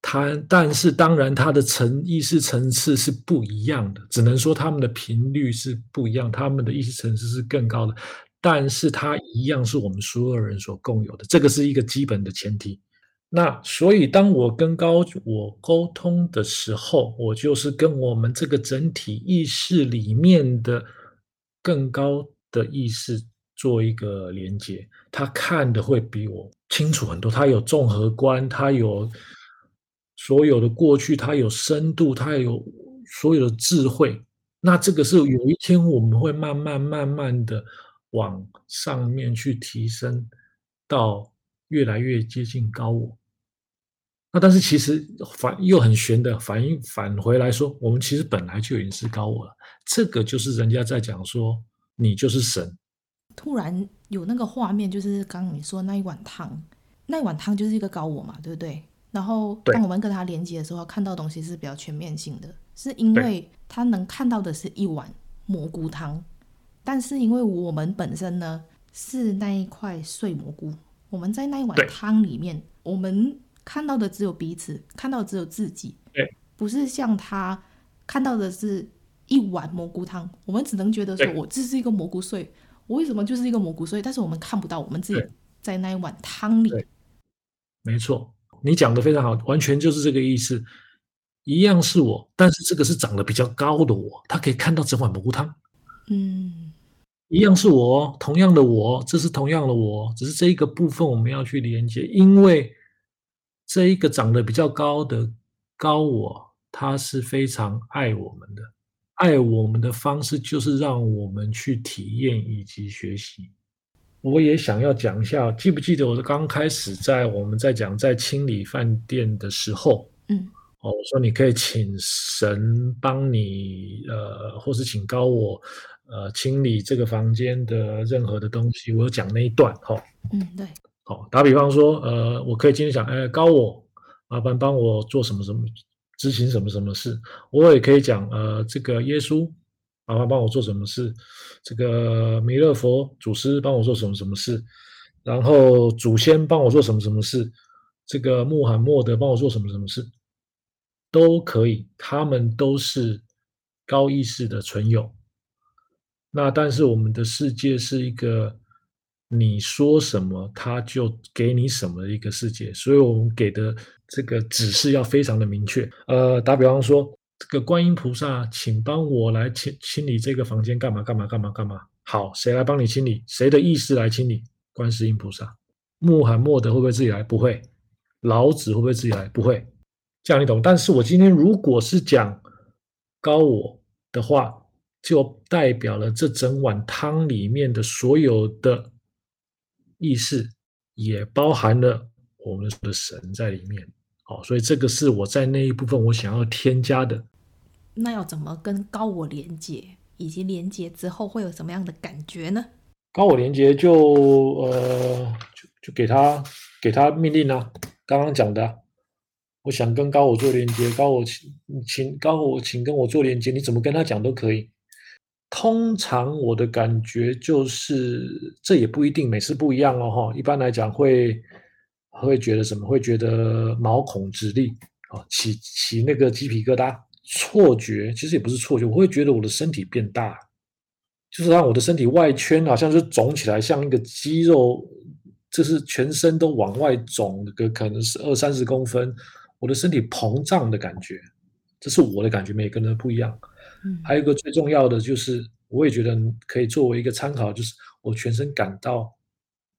它，但是当然，它的层意识层次是不一样的，只能说他们的频率是不一样，他们的意识层次是更高的。但是它一样是我们所有人所共有的，这个是一个基本的前提。那所以，当我跟高我沟通的时候，我就是跟我们这个整体意识里面的更高的意识做一个连接。他看的会比我清楚很多，他有综合观，他有所有的过去，他有深度，他有所有的智慧。那这个是有一天我们会慢慢慢慢的。往上面去提升，到越来越接近高我。那但是其实反又很玄的反应返回来说，我们其实本来就已经是高我了。这个就是人家在讲说，你就是神。突然有那个画面，就是刚刚你说那一碗汤，那一碗汤就是一个高我嘛，对不对？然后当我们跟他连接的时候，看到东西是比较全面性的，是因为他能看到的是一碗蘑菇汤，但是因为我们本身呢是那一块碎蘑菇，我们在那一碗汤里面，我们看到的只有彼此，看到的只有自己，不是像他看到的是一碗蘑菇汤，我们只能觉得说我这是一个蘑菇碎。我为什么就是一个蘑菇碎？但是我们看不到我们自己在那一碗汤里。没错，你讲的非常好，完全就是这个意思。一样是我，但是这个是长得比较高的我，他可以看到整碗蘑菇汤。嗯，一样是我，同样的我，这是同样的我，只是这一个部分我们要去连接，因为这一个长得比较高的高我，他是非常爱我们的。爱我们的方式就是让我们去体验以及学习。我也想要讲一下，记不记得我刚开始在我们在讲在清理饭店的时候，嗯，哦，我说你可以请神帮你，呃，或是请高我，呃，清理这个房间的任何的东西。我有讲那一段，哈、哦，嗯，对，好、哦，打比方说，呃，我可以今天讲，哎，高我，麻烦帮我做什么什么。执行什么什么事，我也可以讲，呃，这个耶稣，麻烦帮我做什么事，这个弥勒佛祖师帮我做什么什么事，然后祖先帮我做什么什么事，这个穆罕默德帮我做什么什么事，都可以，他们都是高意识的存有。那但是我们的世界是一个。你说什么，他就给你什么的一个世界，所以我们给的这个指示要非常的明确。呃，打比方说，这个观音菩萨，请帮我来清清理这个房间，干嘛干嘛干嘛干嘛？好，谁来帮你清理？谁的意识来清理？观世音菩萨。穆罕默德会不会自己来？不会。老子会不会自己来？不会。这样你懂。但是我今天如果是讲高我的话，就代表了这整碗汤里面的所有的。意识也包含了我们的神在里面，好，所以这个是我在那一部分我想要添加的。那要怎么跟高我连接，以及连接之后会有什么样的感觉呢？高我连接就呃，就就给他给他命令啊，刚刚讲的，我想跟高我做连接，高我请请高我请跟我做连接，你怎么跟他讲都可以。通常我的感觉就是，这也不一定，每次不一样哦哈。一般来讲会会觉得什么？会觉得毛孔直立啊，起起那个鸡皮疙瘩，错觉。其实也不是错觉，我会觉得我的身体变大，就是让我的身体外圈好像是肿起来，像一个肌肉，就是全身都往外肿个，可能是二三十公分，我的身体膨胀的感觉，这是我的感觉，每个人都不一样。还有一个最重要的就是，我也觉得可以作为一个参考，就是我全身感到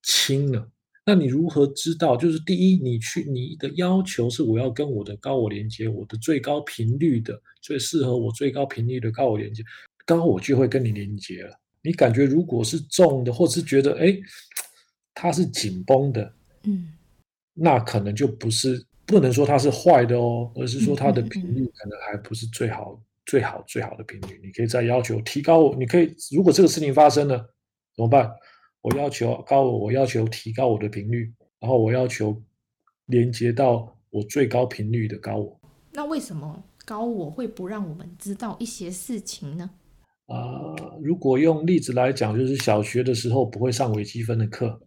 轻了。那你如何知道？就是第一，你去你的要求是我要跟我的高我连接，我的最高频率的，最适合我最高频率的高我连接，高我就会跟你连接了。你感觉如果是重的，或是觉得哎，它是紧绷的，嗯，那可能就不是，不能说它是坏的哦，而是说它的频率可能还不是最好。最好最好的频率，你可以再要求提高我。你可以，如果这个事情发生了，怎么办？我要求高我，我要求提高我的频率，然后我要求连接到我最高频率的高我。那为什么高我会不让我们知道一些事情呢？啊、呃，如果用例子来讲，就是小学的时候不会上微积分的课，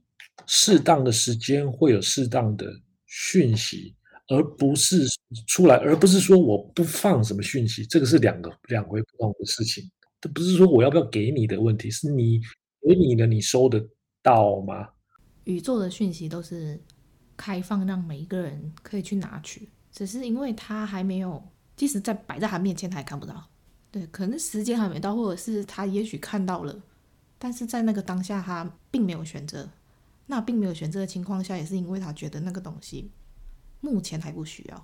适当的时间会有适当的讯息。而不是出来，而不是说我不放什么讯息，这个是两个两回不同的事情。这不是说我要不要给你的问题，是你给你的，你收得到吗？宇宙的讯息都是开放，让每一个人可以去拿取，只是因为他还没有，即使在摆在他面前，他也看不到。对，可能时间还没到，或者是他也许看到了，但是在那个当下，他并没有选择。那并没有选择的情况下，也是因为他觉得那个东西。目前还不需要，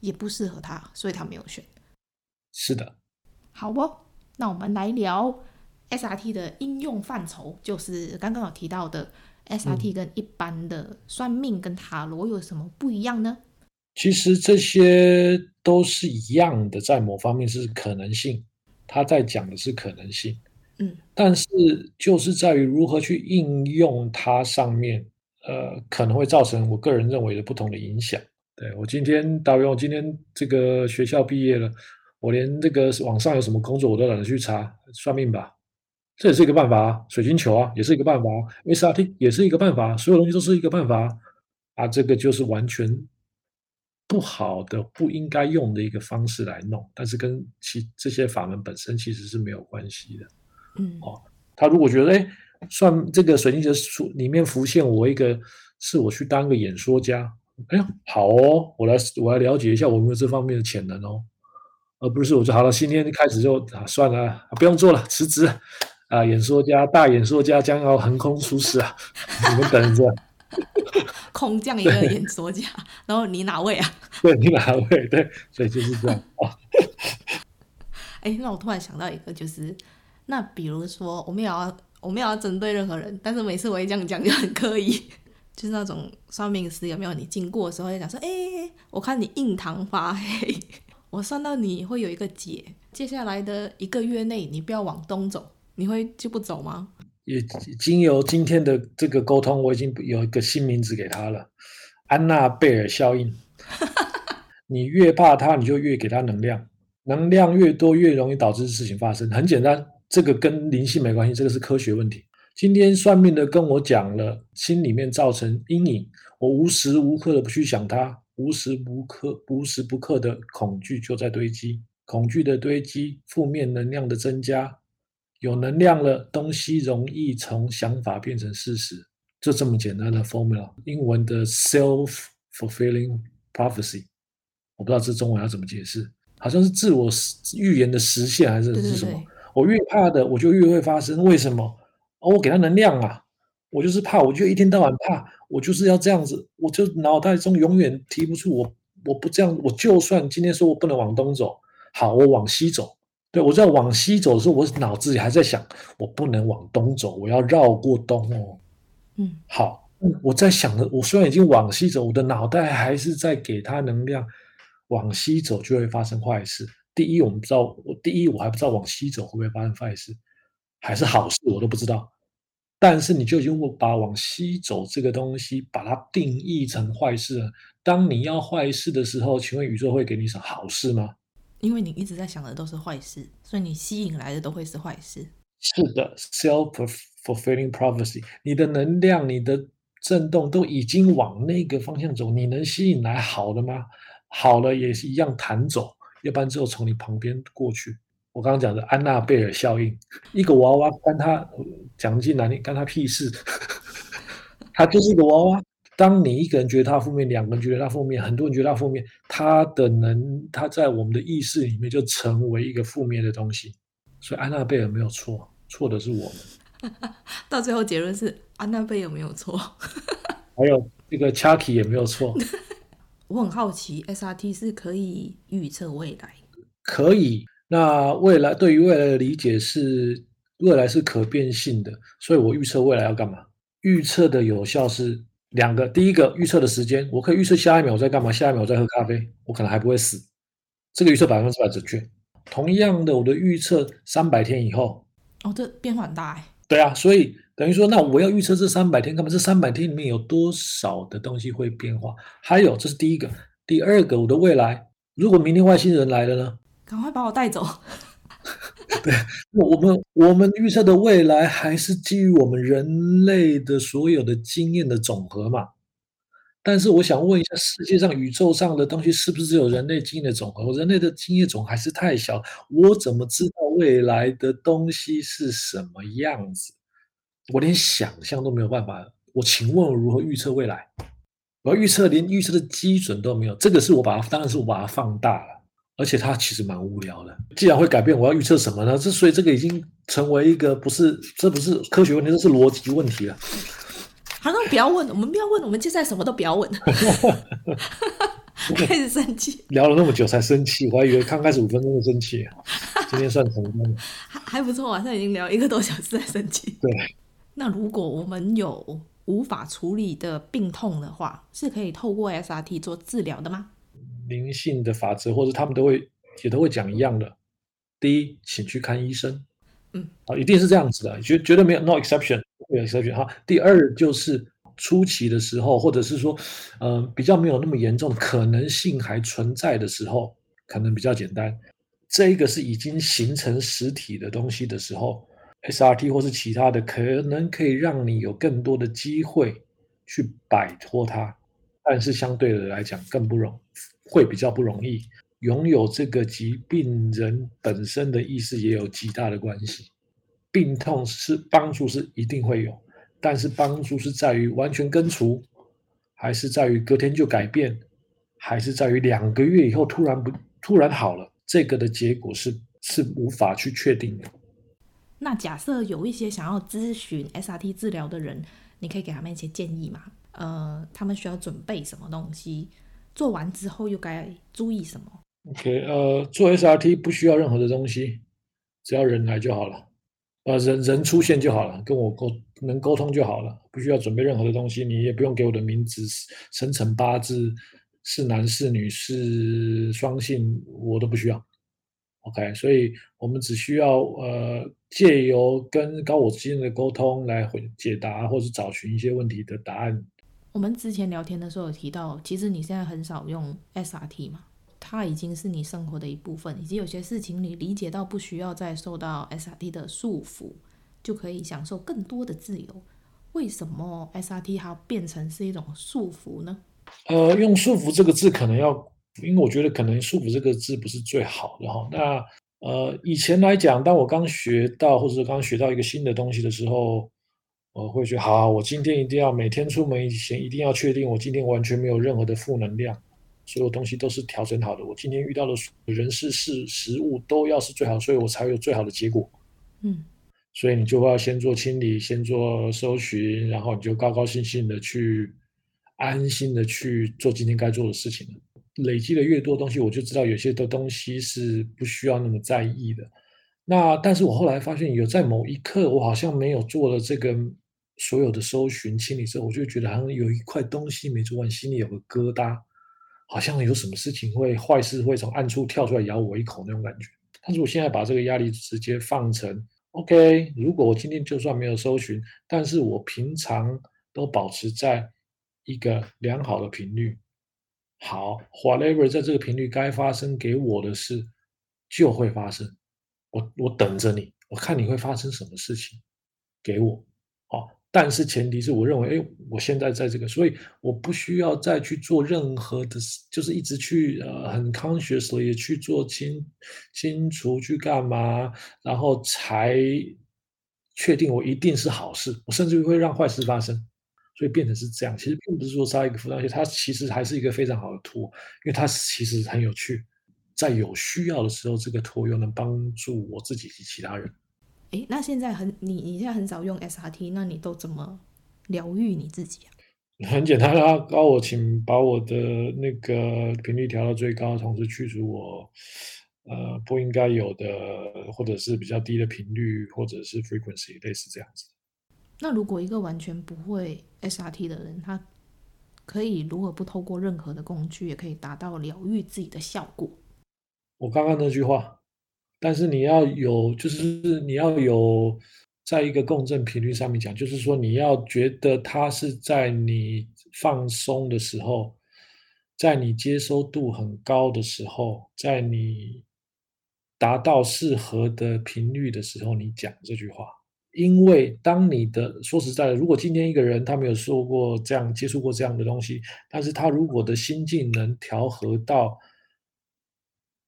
也不适合他，所以他没有选。是的，好哦，那我们来聊 SRT 的应用范畴，就是刚刚有提到的 SRT 跟一般的算命跟塔罗有什么不一样呢？其实这些都是一样的，在某方面是可能性，他在讲的是可能性。嗯，但是就是在于如何去应用它上面，呃，可能会造成我个人认为的不同的影响。对，我今天导演，我今天这个学校毕业了，我连这个网上有什么工作我都懒得去查，算命吧，这也是一个办法啊。水晶球啊，也是一个办法啊。SRT 也是一个办法，所有东西都是一个办法啊。这个就是完全不好的、不应该用的一个方式来弄，但是跟其这些法门本身其实是没有关系的。嗯，哦，他如果觉得哎，算这个水晶球里面浮现我一个，是我去当个演说家，哎呀，好哦，我来我来了解一下我有没有这方面的潜能哦，而不是我就好了，今天开始就啊算了啊，不用做了，辞职啊，演说家大演说家将要横空出世啊，你们等着，空降一个演说家，然后你哪位啊？对，你哪位？对，所以就是这样啊。哎，那我突然想到一个，就是。那比如说，我们也要我们也要针对任何人，但是每次我一这样讲就很刻意，就是那种算命师有没有？你经过的时候就讲说，哎、我看你印堂发黑，我算到你会有一个劫，接下来的一个月内你不要往东走，你会就不走吗？也经由今天的这个沟通，我已经有一个新名字给他了，安娜贝尔效应。你越怕他，你就越给他能量，能量越多，越容易导致事情发生。很简单。这个跟灵性没关系，这个是科学问题。今天算命的跟我讲了，心里面造成阴影，我无时无刻的不去想它，无时无刻、无时不刻的恐惧就在堆积，恐惧的堆积，负面能量的增加，有能量了，东西容易从想法变成事实，就这么简单的 formula。英文的 self-fulfilling prophecy，我不知道这中文要怎么解释，好像是自我预言的实现，还是是什么？对对对我越怕的，我就越会发生。为什么？哦，我给他能量啊！我就是怕，我就一天到晚怕，我就是要这样子，我就脑袋中永远提不出我，我不这样，我就算今天说我不能往东走，好，我往西走。对，我在往西走的时候，我脑子里还在想，我不能往东走，我要绕过东哦。嗯，好，我在想的，我虽然已经往西走，我的脑袋还是在给他能量，往西走就会发生坏事。第一，我们不知道，我第一我还不知道往西走会不会发生坏事，还是好事，我都不知道。但是你就已经把往西走这个东西，把它定义成坏事了。当你要坏事的时候，请问宇宙会给你什么好事吗？因为你一直在想的都是坏事，所以你吸引来的都会是坏事。是的，self-fulfilling prophecy，你的能量、你的震动都已经往那个方向走，你能吸引来好的吗？好了也是一样弹走。要不然只有从你旁边过去。我刚刚讲的安娜贝尔效应，一个娃娃跟他讲进来，你干他屁事？他就是一个娃娃。当你一个人觉得他负面，两个人觉得他负面，很多人觉得他负面，他的能，他在我们的意识里面就成为一个负面的东西。所以安娜贝尔没有错，错的是我们。到最后结论是安娜贝尔没有错，还有这个 Chucky 也没有错。我很好奇，SRT 是可以预测未来？可以。那未来对于未来的理解是，未来是可变性的，所以我预测未来要干嘛？预测的有效是两个。第一个，预测的时间，我可以预测下一秒我在干嘛，下一秒我在喝咖啡，我可能还不会死。这个预测百分之百准确。同样的，我的预测三百天以后，哦，这变化很大哎。对啊，所以。等于说，那我要预测这三百天干嘛？这三百天里面有多少的东西会变化？还有，这是第一个。第二个，我的未来，如果明天外星人来了呢？赶快把我带走。对，我们我们预测的未来还是基于我们人类的所有的经验的总和嘛？但是我想问一下，世界上宇宙上的东西是不是只有人类经验的总和？人类的经验总还是太小，我怎么知道未来的东西是什么样子？我连想象都没有办法，我请问如何预测未来？我要预测连预测的基准都没有，这个是我把它，当然是我把它放大了，而且它其实蛮无聊的。既然会改变，我要预测什么呢？这所以这个已经成为一个不是，这不是科学问题，这是逻辑问题了。好，那不要问，我们不要问，我们接下来什么都不要问。开始生气，聊了那么久才生气，我还以为刚开始五分钟就生气，今天算成功，还还不错啊，现在已经聊一个多小时才生气。对，那如果我们有无法处理的病痛的话，是可以透过 SRT 做治疗的吗？灵性的法则，或者他们都会也都会讲一样的。第一，请去看医生。嗯，啊，一定是这样子的，绝绝对没有 no exception，没有 exception 哈。第二就是初期的时候，或者是说，嗯、呃，比较没有那么严重的可能性还存在的时候，可能比较简单。这一个是已经形成实体的东西的时候，SRT 或是其他的，可能可以让你有更多的机会去摆脱它，但是相对的来讲更不容，会比较不容易。拥有这个疾病人本身的意识也有极大的关系。病痛是帮助是一定会有，但是帮助是在于完全根除，还是在于隔天就改变，还是在于两个月以后突然不突然好了？这个的结果是是无法去确定的。那假设有一些想要咨询 SRT 治疗的人，你可以给他们一些建议吗？呃，他们需要准备什么东西？做完之后又该注意什么？OK，呃，做 SRT 不需要任何的东西，只要人来就好了，呃，人人出现就好了，跟我沟能沟通就好了，不需要准备任何的东西，你也不用给我的名字、生辰八字，是男是女是双性，我都不需要。OK，所以我们只需要呃借由跟高我之间的沟通来回解答，或是找寻一些问题的答案。我们之前聊天的时候有提到，其实你现在很少用 SRT 嘛？它已经是你生活的一部分，以及有些事情你理解到不需要再受到 SRT 的束缚，就可以享受更多的自由。为什么 SRT 还要变成是一种束缚呢？呃，用束缚这个字可能要，因为我觉得可能束缚这个字不是最好的哈。那呃，以前来讲，当我刚学到或者刚学到一个新的东西的时候，我会觉得好，我今天一定要每天出门以前一定要确定我今天完全没有任何的负能量。所有东西都是调整好的，我今天遇到的人事事食物都要是最好，所以我才有最好的结果。嗯，所以你就要先做清理，先做搜寻，然后你就高高兴兴的去，安心的去做今天该做的事情。累积的越多东西，我就知道有些的东西是不需要那么在意的。那但是我后来发现，有在某一刻，我好像没有做了这个所有的搜寻清理之后，我就觉得好像有一块东西没做完，心里有个疙瘩。好像有什么事情会坏事会从暗处跳出来咬我一口那种感觉。但是我现在把这个压力直接放成 OK，如果我今天就算没有搜寻，但是我平常都保持在一个良好的频率。好，whatever 在这个频率该发生给我的事就会发生。我我等着你，我看你会发生什么事情给我。好。但是前提是，我认为，哎，我现在在这个，所以我不需要再去做任何的，就是一直去呃很 consciously 去做清清除去干嘛，然后才确定我一定是好事，我甚至会让坏事发生，所以变成是这样。其实并不是说杀一个辅导器，它其实还是一个非常好的 tool，因为它其实很有趣，在有需要的时候，这个 tool 又能帮助我自己及其他人。诶，那现在很你你现在很少用 SRT，那你都怎么疗愈你自己啊？很简单啊，高我请把我的那个频率调到最高，同时去除我呃不应该有的或者是比较低的频率或者是 frequency，类似这样子。那如果一个完全不会 SRT 的人，他可以如何不透过任何的工具，也可以达到疗愈自己的效果？我刚刚那句话。但是你要有，就是你要有，在一个共振频率上面讲，就是说你要觉得它是在你放松的时候，在你接收度很高的时候，在你达到适合的频率的时候，你讲这句话。因为当你的说实在的，如果今天一个人他没有说过这样接触过这样的东西，但是他如果的心境能调和到。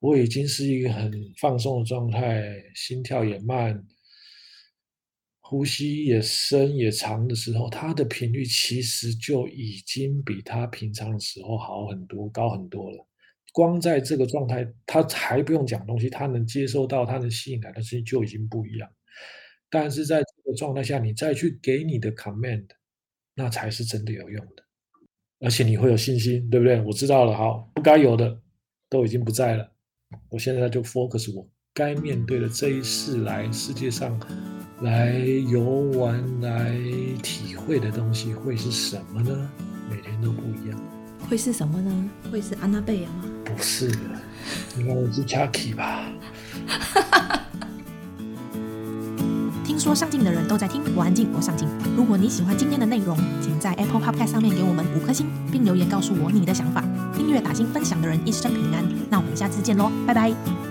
我已经是一个很放松的状态，心跳也慢，呼吸也深也长的时候，它的频率其实就已经比他平常的时候好很多，高很多了。光在这个状态，他还不用讲东西，他能接收到，他能吸引来的事情就已经不一样。但是在这个状态下，你再去给你的 command，那才是真的有用的。而且你会有信心，对不对？我知道了，好，不该有的都已经不在了，我现在就 focus 我该面对的这一世来世界上来游玩来体会的东西会是什么呢？每天都不一样，会是什么呢？会是安娜贝尔吗？不是的，应该是 Chucky 吧。说上进的人都在听，我安静，我上进。如果你喜欢今天的内容，请在 Apple Podcast 上面给我们五颗星，并留言告诉我你的想法。订阅、打星、分享的人一生平安。那我们下次见喽，拜拜。